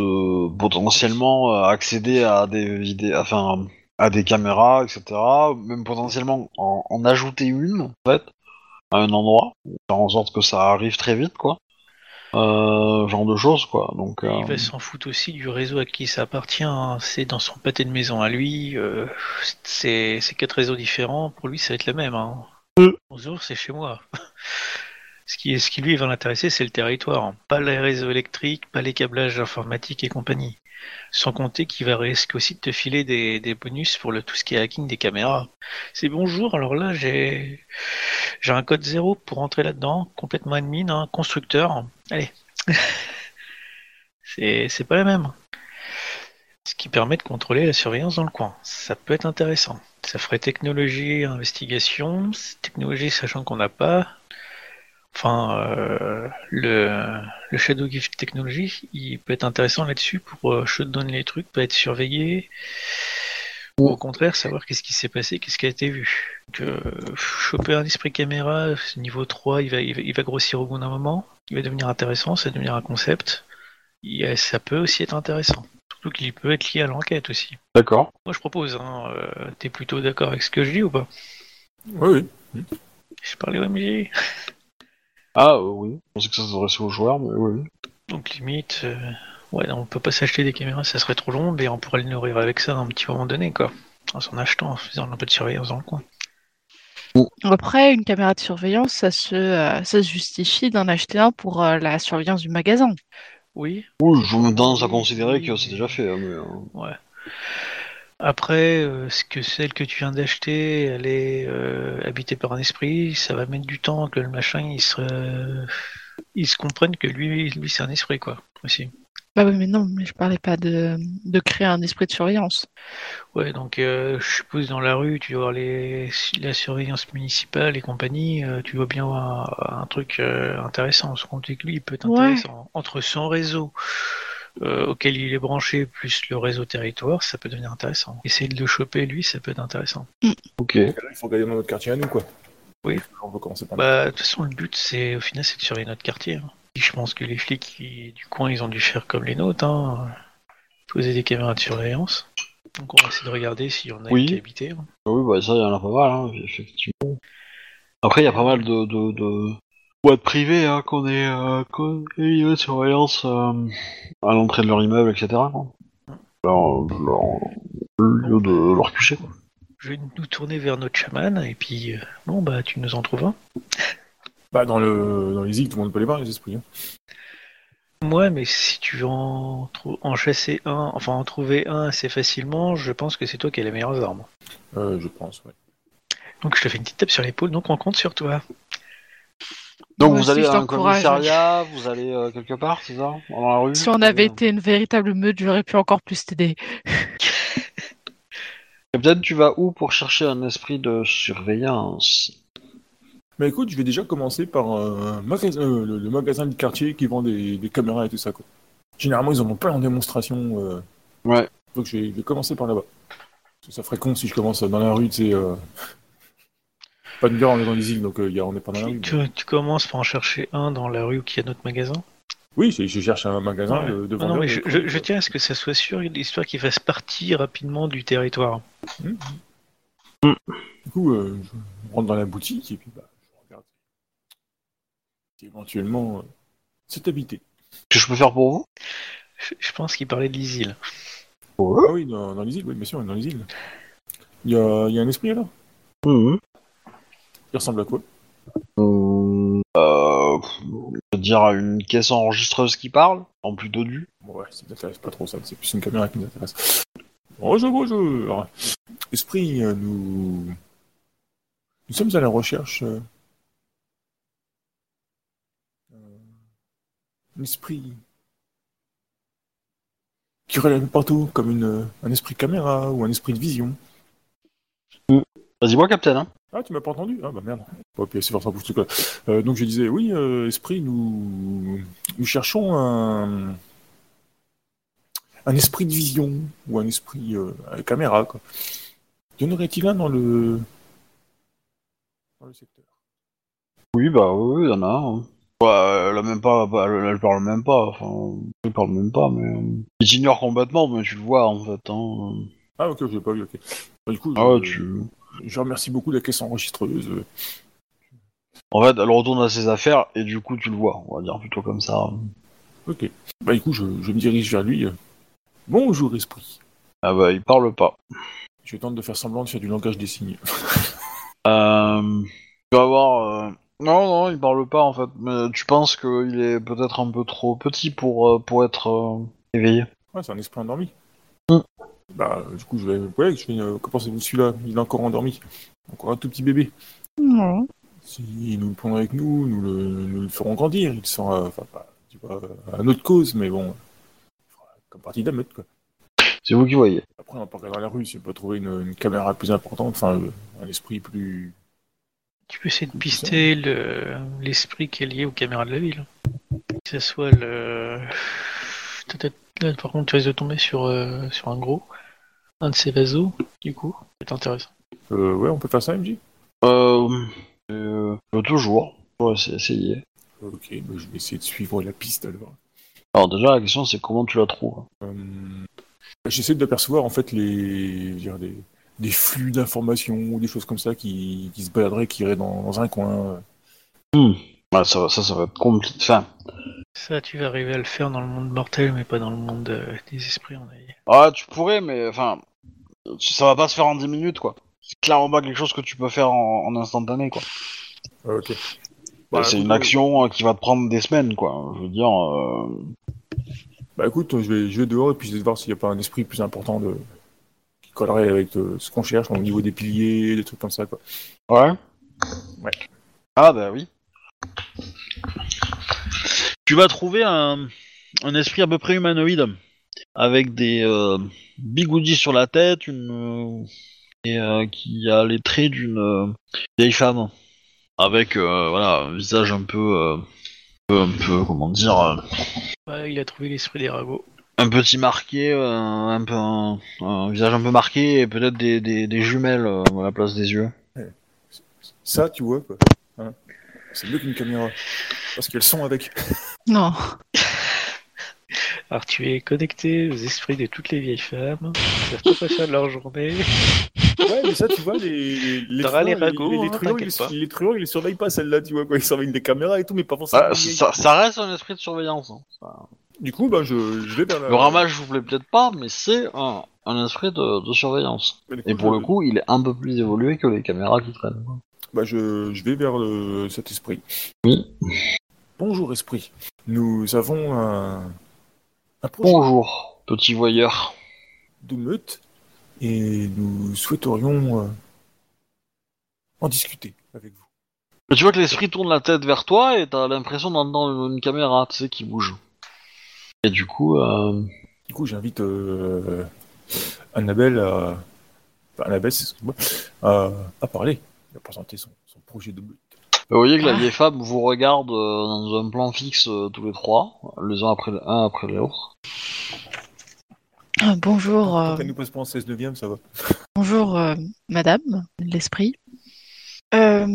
de potentiellement euh, accéder à des vidéos, enfin, à des caméras, etc. Même potentiellement en, en ajouter une, en fait, à un endroit, faire en sorte que ça arrive très vite, quoi. Euh, genre de choses, quoi. Donc, euh, Il va s'en foutre aussi du réseau à qui ça appartient. hein. C'est dans son pâté de maison à lui. euh, c'est quatre réseaux différents. Pour lui, ça va être le même. Hein. Bonjour, c'est chez moi. ce, qui, ce qui lui va l'intéresser, c'est le territoire. hein. Pas les réseaux électriques, pas les câblages informatiques et compagnie. Sans compter qu'il va risquer aussi de te filer des, bonus pour le, tout ce qui est hacking des caméras. C'est bonjour, alors là j'ai j'ai un code zéro pour rentrer là-dedans, complètement admin, hein, constructeur. Allez. c'est pas la même. Ce qui permet de contrôler la surveillance dans le coin. Ça peut être intéressant. Ça ferait technologie, investigation, technologie sachant qu'on n'a pas. Enfin, euh, le, le Shadow Gift Technology, il peut être intéressant là-dessus pour euh, shutdown les trucs, pas être surveillé. Ou au contraire, savoir qu'est-ce qui s'est passé, qu'est-ce qui a été vu. Donc, euh, choper un esprit caméra, niveau 3, il va, il va, il va grossir au bout d'un moment. Il va devenir intéressant, ça va devenir un concept. Et, ça peut aussi être intéressant. Surtout qu'il peut être lié à l'enquête aussi. D'accord. Moi, je propose, hein, euh, t'es plutôt d'accord avec ce que je dis ou pas? Oui, oui. Je parlais au MJ. Ah, euh, oui. Je pensais que ça s'adressait aux joueurs, mais oui. Donc limite, euh, ouais, non, on peut pas s'acheter des caméras, ça serait trop long, mais on pourrait le nourrir avec ça à un petit moment donné, quoi. En s'en achetant, en faisant un peu de surveillance dans le coin. Après, une caméra de surveillance, ça se, euh, ça se justifie d'en acheter un pour euh, la surveillance du magasin. Oui, Oui, je me tendance à considérer que c'est déjà fait. hein, mais, euh, ouais. Après, euh, ce que celle que tu viens d'acheter, elle est euh, habitée par un esprit, ça va mettre du temps que le machin il se, il se comprenne que lui, lui c'est un esprit quoi, aussi. Bah oui, mais non, mais je parlais pas de, de créer un esprit de surveillance. Ouais, donc euh, je suppose dans la rue, tu vas voir les, la surveillance municipale et compagnie, euh, tu vas bien voir un, un truc euh, intéressant. Ce qu'on dit que lui, il peut être Ouais. intéressant. Entre son réseau euh, auquel il est branché plus le réseau territoire, ça peut devenir intéressant. Essayer de le choper, lui, ça peut être intéressant. Ok. Là, il faut regarder dans notre quartier à nous, quoi. Oui. On peut commencer par là. Bah, de toute façon, le but, c'est au final, c'est de surveiller notre quartier. hein. Et Je pense que les flics qui- du coin, ils ont dû faire comme les nôtres, hein, poser des caméras de surveillance. Donc on va essayer de regarder s'il y en a Oui. qui habitent. hein. Oui, bah ça, il y en a pas mal, hein, effectivement. Après, il y a pas mal de, de, de boîtes privées hein, qu'on est, euh, qu'on surveillance euh, à l'entrée de leur immeuble, etc. Quoi. Leur, leur, le lieu de leur QC. Quoi. Je vais nous tourner vers notre chaman et puis euh, bon bah tu nous en trouves un. Bah, dans, le, dans les îles, tout le monde peut les voir, les esprits. hein. Moi mais si tu veux en, trou- en chasser un, enfin en trouver un assez facilement, je pense que c'est toi qui as les meilleures armes. Euh, je pense, ouais. Donc je te fais une petite tape sur l'épaule, donc on compte sur toi. Donc vous allez à un commissariat, vous allez euh, quelque part, c'est ça Dans la rue Si on avait Euh, été une véritable meute, j'aurais pu encore plus t'aider. Capitaine, tu vas où pour chercher un esprit de surveillance? Mais écoute, je vais déjà commencer par euh, magasin, euh, le, le magasin du quartier qui vend des, des caméras et tout ça, quoi. Généralement, ils en ont plein en démonstration. euh, Ouais. Donc, je vais, je vais commencer par là-bas. Parce que ça ferait con si je commence dans la rue, tu sais. Euh, Pas de dire, on est dans les îles, donc euh, y a- on n'est pas dans la rue. Tu, tu commences par en chercher un dans la rue où il y a notre magasin. Oui, je, je cherche un magasin Ouais. de, de Non, mais de je, tiens à ce que ça soit sûr, l'histoire qu'il fasse partie rapidement du territoire. Du coup, euh, je rentre dans la boutique et puis bah, je regarde. Si éventuellement, euh, c'est habité. Que je peux faire pour vous? Je, je pense qu'il parlait de l'isile. Ah oui, dans, dans les îles, oui, bien sûr, dans les îles. Il y a, il y a un esprit alors? Mhm. Il ressemble à quoi Euh, euh, je veux dire une caisse enregistreuse qui parle, en plutôt du. Bon, ouais, ça m'intéresse pas trop ça, c'est plus une caméra qui nous intéresse. Bonjour, bonjour Esprit, euh, nous... Nous sommes à la recherche... Euh... euh, Un esprit... Qui relève partout, comme une, un esprit caméra ou un esprit de vision. Vas-y, moi, capitaine. Hein. Ah, tu m'as pas entendu Ah bah merde. Bon, puis c'est pour ça pour Euh, donc je disais, oui, euh, esprit, nous, nous cherchons un, un esprit de vision ou un esprit euh, à caméra. Quoi. Y en aurait-il un dans le dans le secteur? Oui, bah oui, il y en a un. hein. Ouais, elle a même pas, bah, elle, elle parle même pas, enfin, elle parle même pas, mais euh, il t'ignore complètement, mais tu le vois en fait. Hein. Ah ok, je l'ai pas vu. Ok. Bah, du coup, Ah je, tu. Je remercie beaucoup la caisse enregistreuse. En fait, elle retourne à ses affaires et du coup, tu le vois, on va dire plutôt comme ça. Ok. Bah du coup, je, je me dirige vers lui. Bonjour esprit. Ah bah, il parle pas. Je tente de faire semblant de faire du langage des signes. Euh, tu vas voir. euh, Non, non, il parle pas en fait. Mais tu penses qu'il est peut-être un peu trop petit pour, euh, pour être euh, éveillé. Ouais, c'est un esprit endormi. Mm. Bah, du coup, je vais. Ouais, je fais une... Que pensez-vous de celui-là? Il est encore endormi. Encore un tout petit bébé. Non. Si nous le prenons avec nous, nous le, nous le ferons grandir. Il sera. Enfin, pas. Tu vois, à notre cause, mais bon. il fera Comme partie de la meute, quoi. C'est vous qui voyez. Après, on va pas regarder dans la rue si on peut trouver une, une caméra plus importante. Enfin, euh, un esprit plus. Tu peux essayer de pister le- l'esprit qui est lié aux caméras de la ville. Que ce soit le. Peut-être. Là, par contre, tu risques de tomber sur, euh, sur un gros. Un de ces réseaux, du coup. C'est intéressant. Euh, ouais, on peut faire ça, MJ Euh, euh, toujours. Ouais, c'est essayer. Ok, bah, je vais essayer de suivre la piste alors. Alors déjà, la question c'est comment tu la trouves? Euh, J'essaie d'apercevoir en fait les, je veux dire, des, des flux d'informations ou des choses comme ça qui, qui se baladeraient, qui iraient dans, dans un coin. Ah, ça, ça, ça va être compliqué. Enfin, Ça, tu vas arriver à le faire dans le monde mortel, mais pas dans le monde euh, des esprits, on a dit. ah, tu pourrais, mais enfin, ça va pas se faire en 10 minutes quoi. C'est clairement pas quelque chose que tu peux faire en, en instantané quoi. Ah, ok. Bah, c'est écoute, une action euh, qui va te prendre des semaines quoi. Je veux dire. euh, Bah écoute, je vais, je vais dehors et puis je vais voir s'il n'y a pas un esprit plus important de qui collerait avec euh, ce qu'on cherche au niveau des piliers, des trucs comme ça quoi. Ouais. Ouais. Ah bah oui. Tu vas trouver un, un esprit à peu près humanoïde, avec des euh, bigoudis sur la tête, une euh, et euh, qui a les traits d'une euh, vieille femme, avec euh, voilà un visage un peu, euh, un peu, un peu, comment dire, euh, Ouais, il a trouvé l'esprit des ragots. un petit marqué, euh, un peu un, un visage un peu marqué et peut-être des, des, des jumelles euh, à la place des yeux. Ça, tu vois quoi. Hein c'est mieux qu'une caméra. Parce qu'elles sont avec. Non. Alors, tu es connecté aux esprits de toutes les vieilles femmes. Ils savent pas quoi faire de leur journée. Ouais, mais ça, tu vois, les, les, truands, ragots, les, les hein, truands, ils, pas. les truands, ils les surveillent pas, celle-là, tu vois, quoi. Ils surveillent des caméras et tout, mais pas forcément. Ah, vieilles. ça, ça reste un esprit de surveillance. hein. Du coup, bah, je, je vais vers la. Le ramage vous plaît peut-être pas, mais c'est un, un esprit de, de surveillance. Et pour je- le coup, il est un peu plus évolué que les caméras qui traînent. Bah, je, je vais vers le- cet esprit. Oui. Bonjour, esprit. Nous avons un, Bonjour, petit voyeur. de meute et nous souhaiterions euh, en discuter avec vous. Et tu vois que l'esprit tourne la tête vers toi et t'as l'impression d'entendre une caméra, tu sais, qui bouge. Et du coup, euh... Du coup, j'invite euh, Annabelle à. Enfin, Annabelle, excuse-moi, à, à parler, à présenter son, son projet de meute. Vous voyez que la Ah. vieille femme vous regarde euh, dans un plan fixe euh, tous les trois, les uns après, un après l'autre. Bonjour, euh, nous passe pas en 16 neuvième, ça va. bonjour, euh, madame, l'esprit. Euh,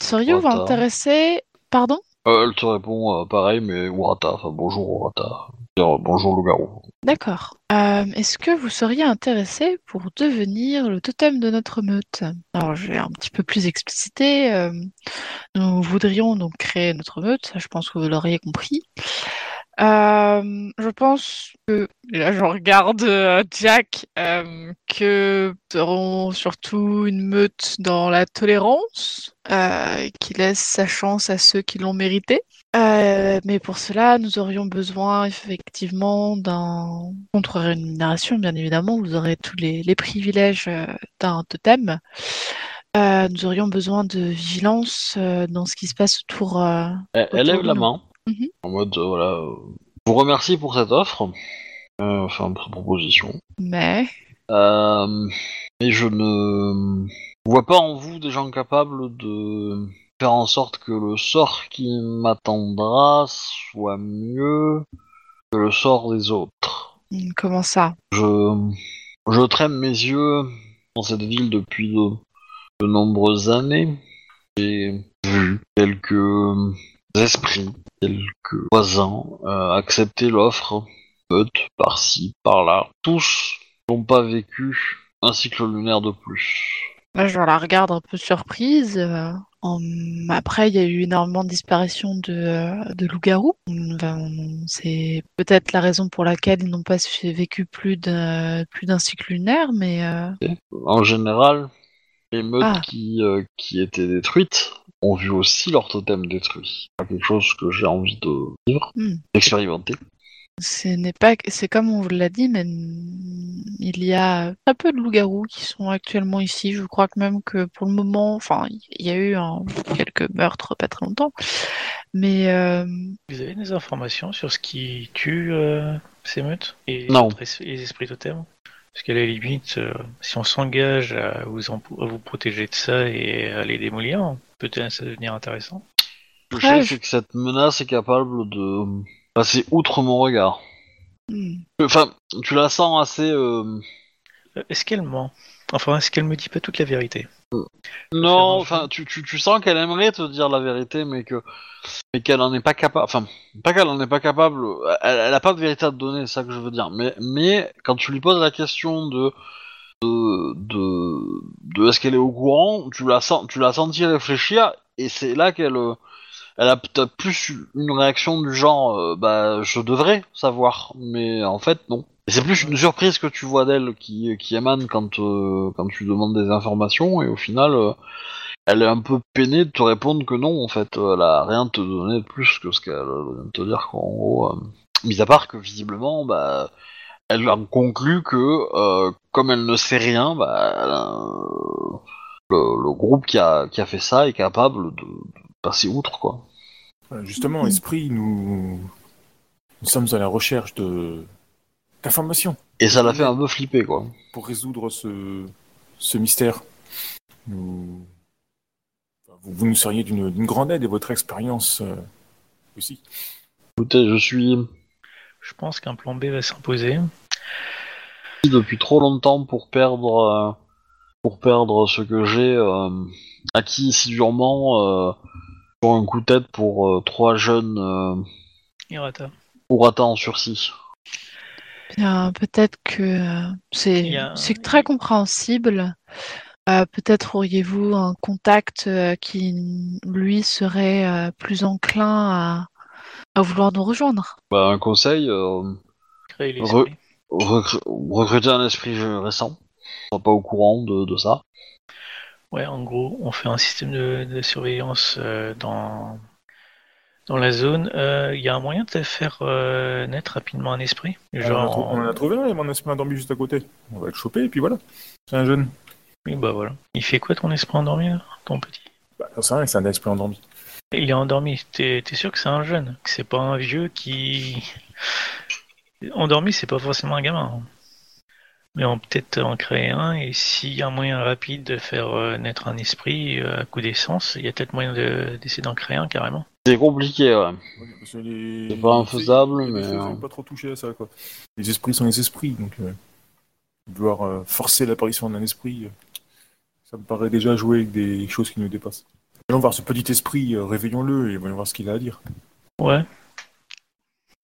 Seriez-vous intéressé Pardon? Euh, elle te répond euh, pareil, mais Urata, enfin bonjour Urata. Dire, bonjour loup-garou. D'accord. Euh, Est-ce que vous seriez intéressé pour devenir le totem de notre meute? Alors, je vais un petit peu plus expliciter. euh, nous voudrions donc créer notre meute, je pense que vous l'auriez compris. Euh, je pense que, là je regarde euh, Jack, euh, que nous aurons surtout une meute dans la tolérance, qui laisse sa chance à ceux qui l'ont mérité. Euh, mais pour cela, nous aurions besoin effectivement d'un contre-rémunération, bien évidemment. Vous aurez tous les, les privilèges d'un totem. Euh, nous aurions besoin de vigilance dans ce qui se passe autour. euh, Elle, Autour lève la main, Mhm. en mode, euh, voilà, euh, je vous remercie pour cette offre, euh, enfin, pour cette proposition. mais Euh, mais je ne, vois pas en vous des gens capables de faire en sorte que le sort qui m'attendra soit mieux que le sort des autres. Hmm, Comment ça? Je, je traîne mes yeux dans cette ville depuis de, de nombreuses années. J'ai vu quelques esprits, quelques voisins euh, accepter l'offre, meute par-ci, par-là. Tous n'ont pas vécu un cycle lunaire de plus. Je la regarde un peu surprise. euh, en- Après, il y a eu énormément de disparitions de, euh, de loups-garous. Enfin, C'est peut-être la raison pour laquelle ils n'ont pas vécu plus d'un plus d'un cycle lunaire, mais euh, En général, les meutes Ah. qui, euh, qui étaient détruites ont vu aussi leur totem détruit. C'est quelque chose que j'ai envie de vivre, Hmm. d'expérimenter. ce n'est pas, c'est comme on vous l'a dit, mais il y a très peu de loups-garous qui sont actuellement ici. Je crois que même que pour le moment, enfin, il y a eu un- quelques meurtres pas très longtemps, mais euh, Vous avez des informations sur ce qui tue euh, ces meutes et Non. les esprits totems? Parce qu'à la limite, euh, si on s'engage à vous, en- à vous protéger de ça et à les démolir, peut-être ça devenir intéressant. Je Ouais, sais, je- c'est que cette menace est capable de passer outre mon regard. hmm, Enfin, tu la sens assez... euh, Euh, Est-ce qu'elle ment? Enfin, est-ce qu'elle me dit pas toute la vérité? Non, enfin, tu, tu, tu sens qu'elle aimerait te dire la vérité, mais que mais qu'elle en est pas capable. Enfin, pas qu'elle en est pas capable. Elle, elle a pas de vérité à te donner, c'est ça que je veux dire. Mais, mais quand tu lui poses la question de de de, de est-ce qu'elle est au courant, tu la sens, tu l'as senti réfléchir, et c'est là qu'elle euh, elle a peut-être plus une réaction du genre, euh, bah, je devrais savoir, mais en fait non. Et c'est plus une surprise que tu vois d'elle qui, qui émane quand, euh, quand tu demandes des informations, et au final, elle est un peu peinée de te répondre que non, en fait, elle a rien te donner de plus que ce qu'elle vient de te dire, quoi, en gros. Mis à part que visiblement, bah, elle en conclut que, euh, comme elle ne sait rien, bah, euh, le, le groupe qui a, qui a fait ça est capable de, de passer outre, quoi. Euh, Justement, esprit, nous... nous sommes à la recherche de d'informations Et ça l'a fait un peu flipper, quoi. pour résoudre ce, ce mystère. Nous... Vous, vous nous seriez d'une d'une grande aide et votre expérience euh, aussi. Écoutez, je suis Je pense qu'un plan B va s'imposer. Depuis trop longtemps pour perdre, euh, pour perdre ce que j'ai euh, acquis si durement euh, pour un coup de tête pour euh, trois jeunes euh, Hirata. Urata en sursis. bien, peut-être que euh, c'est a- très compréhensible. Euh, peut-être auriez-vous un contact euh, qui, lui, serait euh, plus enclin à, à vouloir nous rejoindre. Bah, un conseil, euh, Créer les Re- recruter un esprit récent. On n'est pas au courant de, de ça. Ouais, en gros, on fait un système de, de surveillance euh, dans, dans la zone. Euh, Il y a un moyen de faire euh, naître rapidement un esprit? On, en a Genre, on en a trouvé un, il y a mon esprit endormi juste à côté. On va le choper et puis voilà. C'est un jeune. Oui, bah voilà. Il fait quoi ton esprit endormi, là, ton petit? Bah, ça, c'est rien, c'est un esprit endormi. Il est endormi. T'es t'es sûr que c'est un jeune? Que c'est pas un vieux qui... Endormi, c'est pas forcément un gamin. hein. Mais on peut peut-être en créer un, et s'il y a un moyen rapide de faire euh, naître un esprit euh, à coup d'essence, il y a peut-être moyen de- d'essayer d'en créer un carrément. C'est compliqué, ouais. Ouais, les- C'est pas infaisable, mais, choses, euh, faut pas trop toucher à ça, quoi. Les esprits sont les esprits, donc euh, vouloir euh, forcer l'apparition d'un esprit, euh, ça me paraît déjà jouer avec des choses qui nous dépassent. Allons voir ce petit esprit, euh, réveillons-le et voyons voir ce qu'il a à dire. Ouais.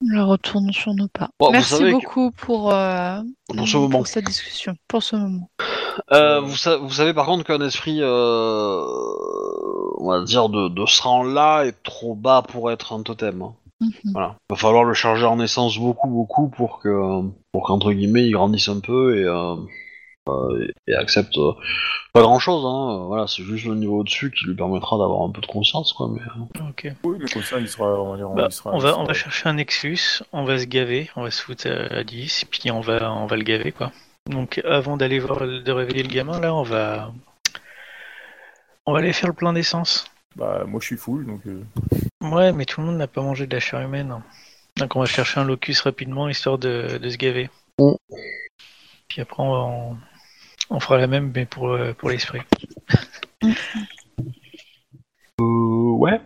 Je retourne sur nos pas. Bon, Merci que- beaucoup pour, euh, Pour ce moment. pour cette discussion, pour ce moment. Euh, vous, sa- vous savez par contre qu'un esprit, euh, on va dire, de, de ce rang-là est trop bas pour être un totem. hein. Mhm. Voilà. Va falloir le charger en essence beaucoup, beaucoup pour que, pour qu'entre guillemets, il grandisse un peu et, et, et accepte euh, pas grand-chose. Hein. Voilà, c'est juste le niveau au-dessus qui lui permettra d'avoir un peu de conscience, quoi. Mais euh, Ok. Oui, mais comme ça, il sera... On va, dire, Bah, il sera- on, il va, sera- on va chercher un Nexus, on va se gaver, on va se foutre à, à 10, puis on va, on va le gaver, quoi. Donc avant d'aller voir, de réveiller le gamin, là, on va... On va aller faire le plein d'essence. Bah, moi, je suis full, donc... euh, Ouais, mais tout le monde n'a pas mangé de la chair humaine. Donc on va chercher un locus rapidement, histoire de, de se gaver. Mm. Puis après, on, va en- on fera la même, mais pour, euh, pour l'esprit. Euh, ouais.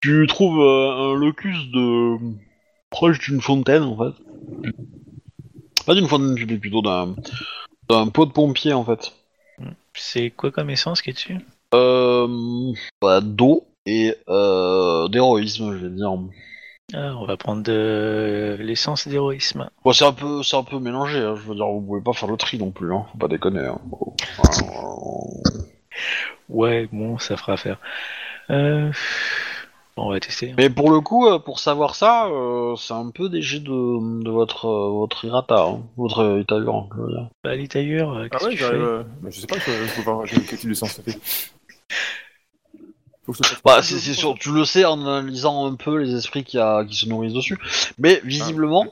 Tu trouves euh, un locus de proche d'une fontaine en fait. Pas d'une fontaine publique, plutôt d'un d'un pot de pompier en fait. C'est quoi comme essence qui est dessus? Euh, bah, d'eau et euh, d'héroïsme, je vais dire. Ah, On va prendre de l'essence d'héroïsme. Bon, c'est un peu, c'est un peu mélangé. hein, Je veux dire, vous pouvez pas faire le tri non plus. Hein, faut pas déconner. hein. Bon, Ouais, bon, ça fera affaire. Euh... bon, on va tester. Mais pour le coup, euh, pour savoir ça, euh, c'est un peu des jets de, de votre euh, votre irata, hein, votre euh, italien, je veux dire. Bah, les tailleurs, euh, Ah qu'est-ce ouais, que tu j'arrive. fais euh, bah, je sais pas, je je peux voir quel quel type d'essence ça fait. Faut que Bah, c'est c'est sûr, tu le sais en analysant un peu les esprits qui, a, qui se nourrissent dessus. Mais visiblement,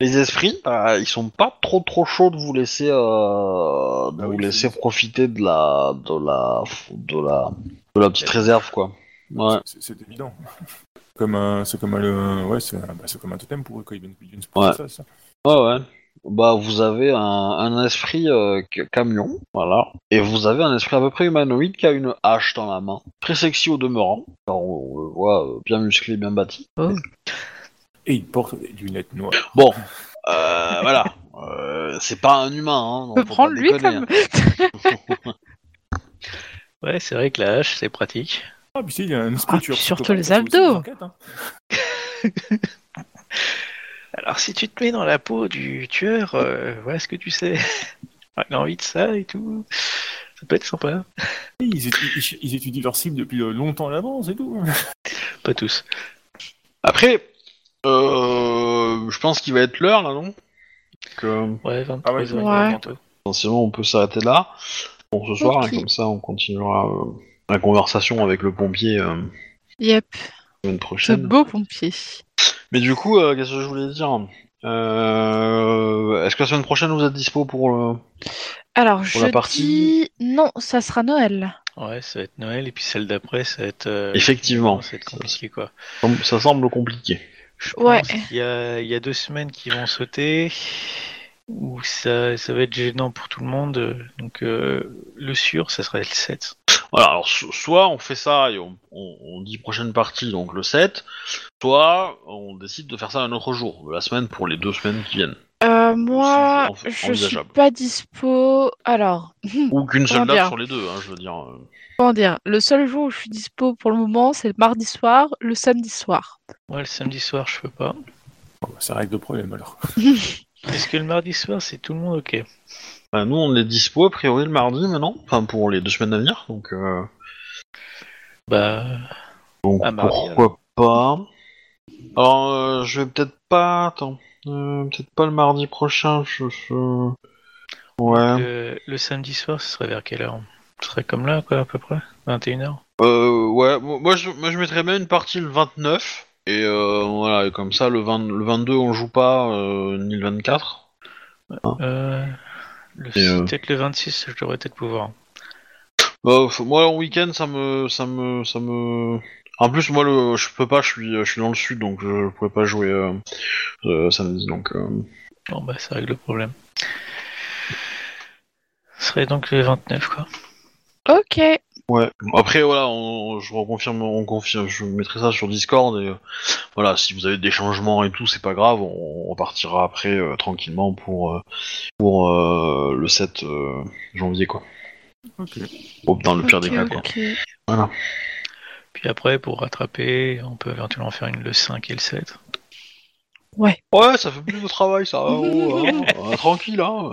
les esprits, bah, ils sont pas trop trop chauds de vous laisser, euh, de Ah vous oui, laisser c'est- profiter de la, de la, de la, de la petite réserve, quoi. Ouais. C'est c'est évident. Comme un, c'est comme un, le- ouais, c'est un, bah, c'est comme un totem pour eux quand ils viennent, ils viennent se Ouais. ça, ça. Ouais, ouais. Bah, vous avez un, un esprit euh, ca- camion, voilà. Et vous avez un esprit à peu près humanoïde qui a une hache dans la main. Très sexy au demeurant. On le voit euh, bien musclé, bien bâti. Et ils portent des lunettes noires. Bon, euh, voilà. Euh, c'est pas un humain, hein. On donc peut faut lui déconner, comme. hein. Ouais, c'est vrai que la hache, c'est pratique. Ah, puis si, il y a un esprit Ah, surtout les abdos. hein. Alors, si tu te mets dans la peau du tueur, euh, voilà ce que tu sais. Il a envie de ça et tout. Ça peut être sympa. Ils, étudient, ils- ils étudient leur cible depuis euh, longtemps à l'avance et tout. Pas tous. Après, euh, je pense qu'il va être l'heure, là, non? Que, Ouais, 23 Ah ouais, heures ouais. bientôt. potentiellement, on peut s'arrêter là. Pour ce soir, et comme ça, on continuera euh, la conversation avec le pompier euh, Yep, la semaine ce prochaine. beau pompier. Mais du coup, euh, qu'est-ce que je voulais dire? Euh, Est-ce que la semaine prochaine vous êtes dispo pour le... Alors, Pour je la partie- dis non, ça sera Noël. Ouais, ça va être Noël et puis celle d'après, ça va être. euh, Effectivement. Ça va être compliqué quoi. Ça semble compliqué. Je Ouais. pense qu'il y a, il y a deux semaines qui vont sauter où ça, ça va être gênant pour tout le monde. Donc euh, le sûr, ça serait le 7. Voilà, alors so- soit on fait ça et on, on- on dit prochaine partie, donc le 7, soit on décide de faire ça un autre jour, de la semaine pour les deux semaines qui viennent. Euh, moi, en je suis pas dispo. Alors, Ou qu'une seule date sur les deux, hein, je veux dire. euh. comment dire Le seul jour où je suis dispo pour le moment, c'est le mardi soir, le samedi soir. Moi, le samedi soir, je peux pas. Bon, bah, ça règle le problème alors. Est-ce que le mardi soir, c'est tout le monde ok Bah, nous, on est dispo a priori le mardi maintenant, enfin pour les deux semaines à venir, donc, euh, Bah, donc Ah, mardi, pourquoi pas. Alors, euh, je vais peut-être pas. Attends, euh, peut-être pas le mardi prochain. Je, je- Ouais. le, le samedi soir, ce serait vers quelle heure? Ce serait comme là, quoi, à peu près? 21h Euh, ouais, mo- moi je, moi je mettrais bien une partie le 29. Et euh, voilà, et comme ça, le, 20 le 22, on joue pas, euh, ni le 24. euh, le- euh, Peut-être le 26, je devrais peut-être pouvoir. Bah, moi, en week-end, ça me, ça me, ça me. En plus, moi, le, je peux pas, je suis, je suis dans le sud, donc je pourrais pas jouer euh, euh, samedi. Donc, euh, Bon, bah, ça règle le problème. Ce serait donc le 29, quoi. Ok. Ouais. Après, voilà, on, je reconfirme, on confirme, je mettrai ça sur Discord et euh, voilà, si vous avez des changements et tout, c'est pas grave, on repartira après euh, tranquillement pour euh, pour euh, le 7 euh, janvier, quoi. Ok. Au- Dans le pire des cas, quoi. ok. Puis après, pour rattraper, on peut éventuellement faire une le 5 et le 7. Ouais, ça fait plus de travail, ça. oh, hein, euh, tranquille, hein.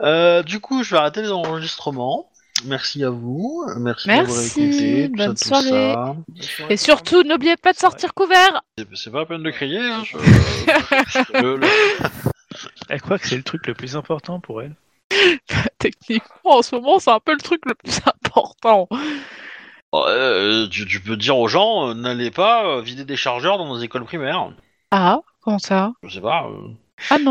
Euh, du coup, je vais arrêter les enregistrements. Merci à vous. Merci, d'avoir écouté. tout bonne ça, tout soirée. ça. Et surtout, n'oubliez pas de sortir couvert. C'est- pas la peine de crier. Hein, je- le- le- Elle croit que c'est le truc le plus important pour elle. Techniquement, en ce moment, c'est un peu le truc le plus important. Euh, tu, tu peux dire aux gens, euh, n'allez pas euh, vider des chargeurs dans nos écoles primaires. Ah, comment ça? Je sais pas. euh, Ah non.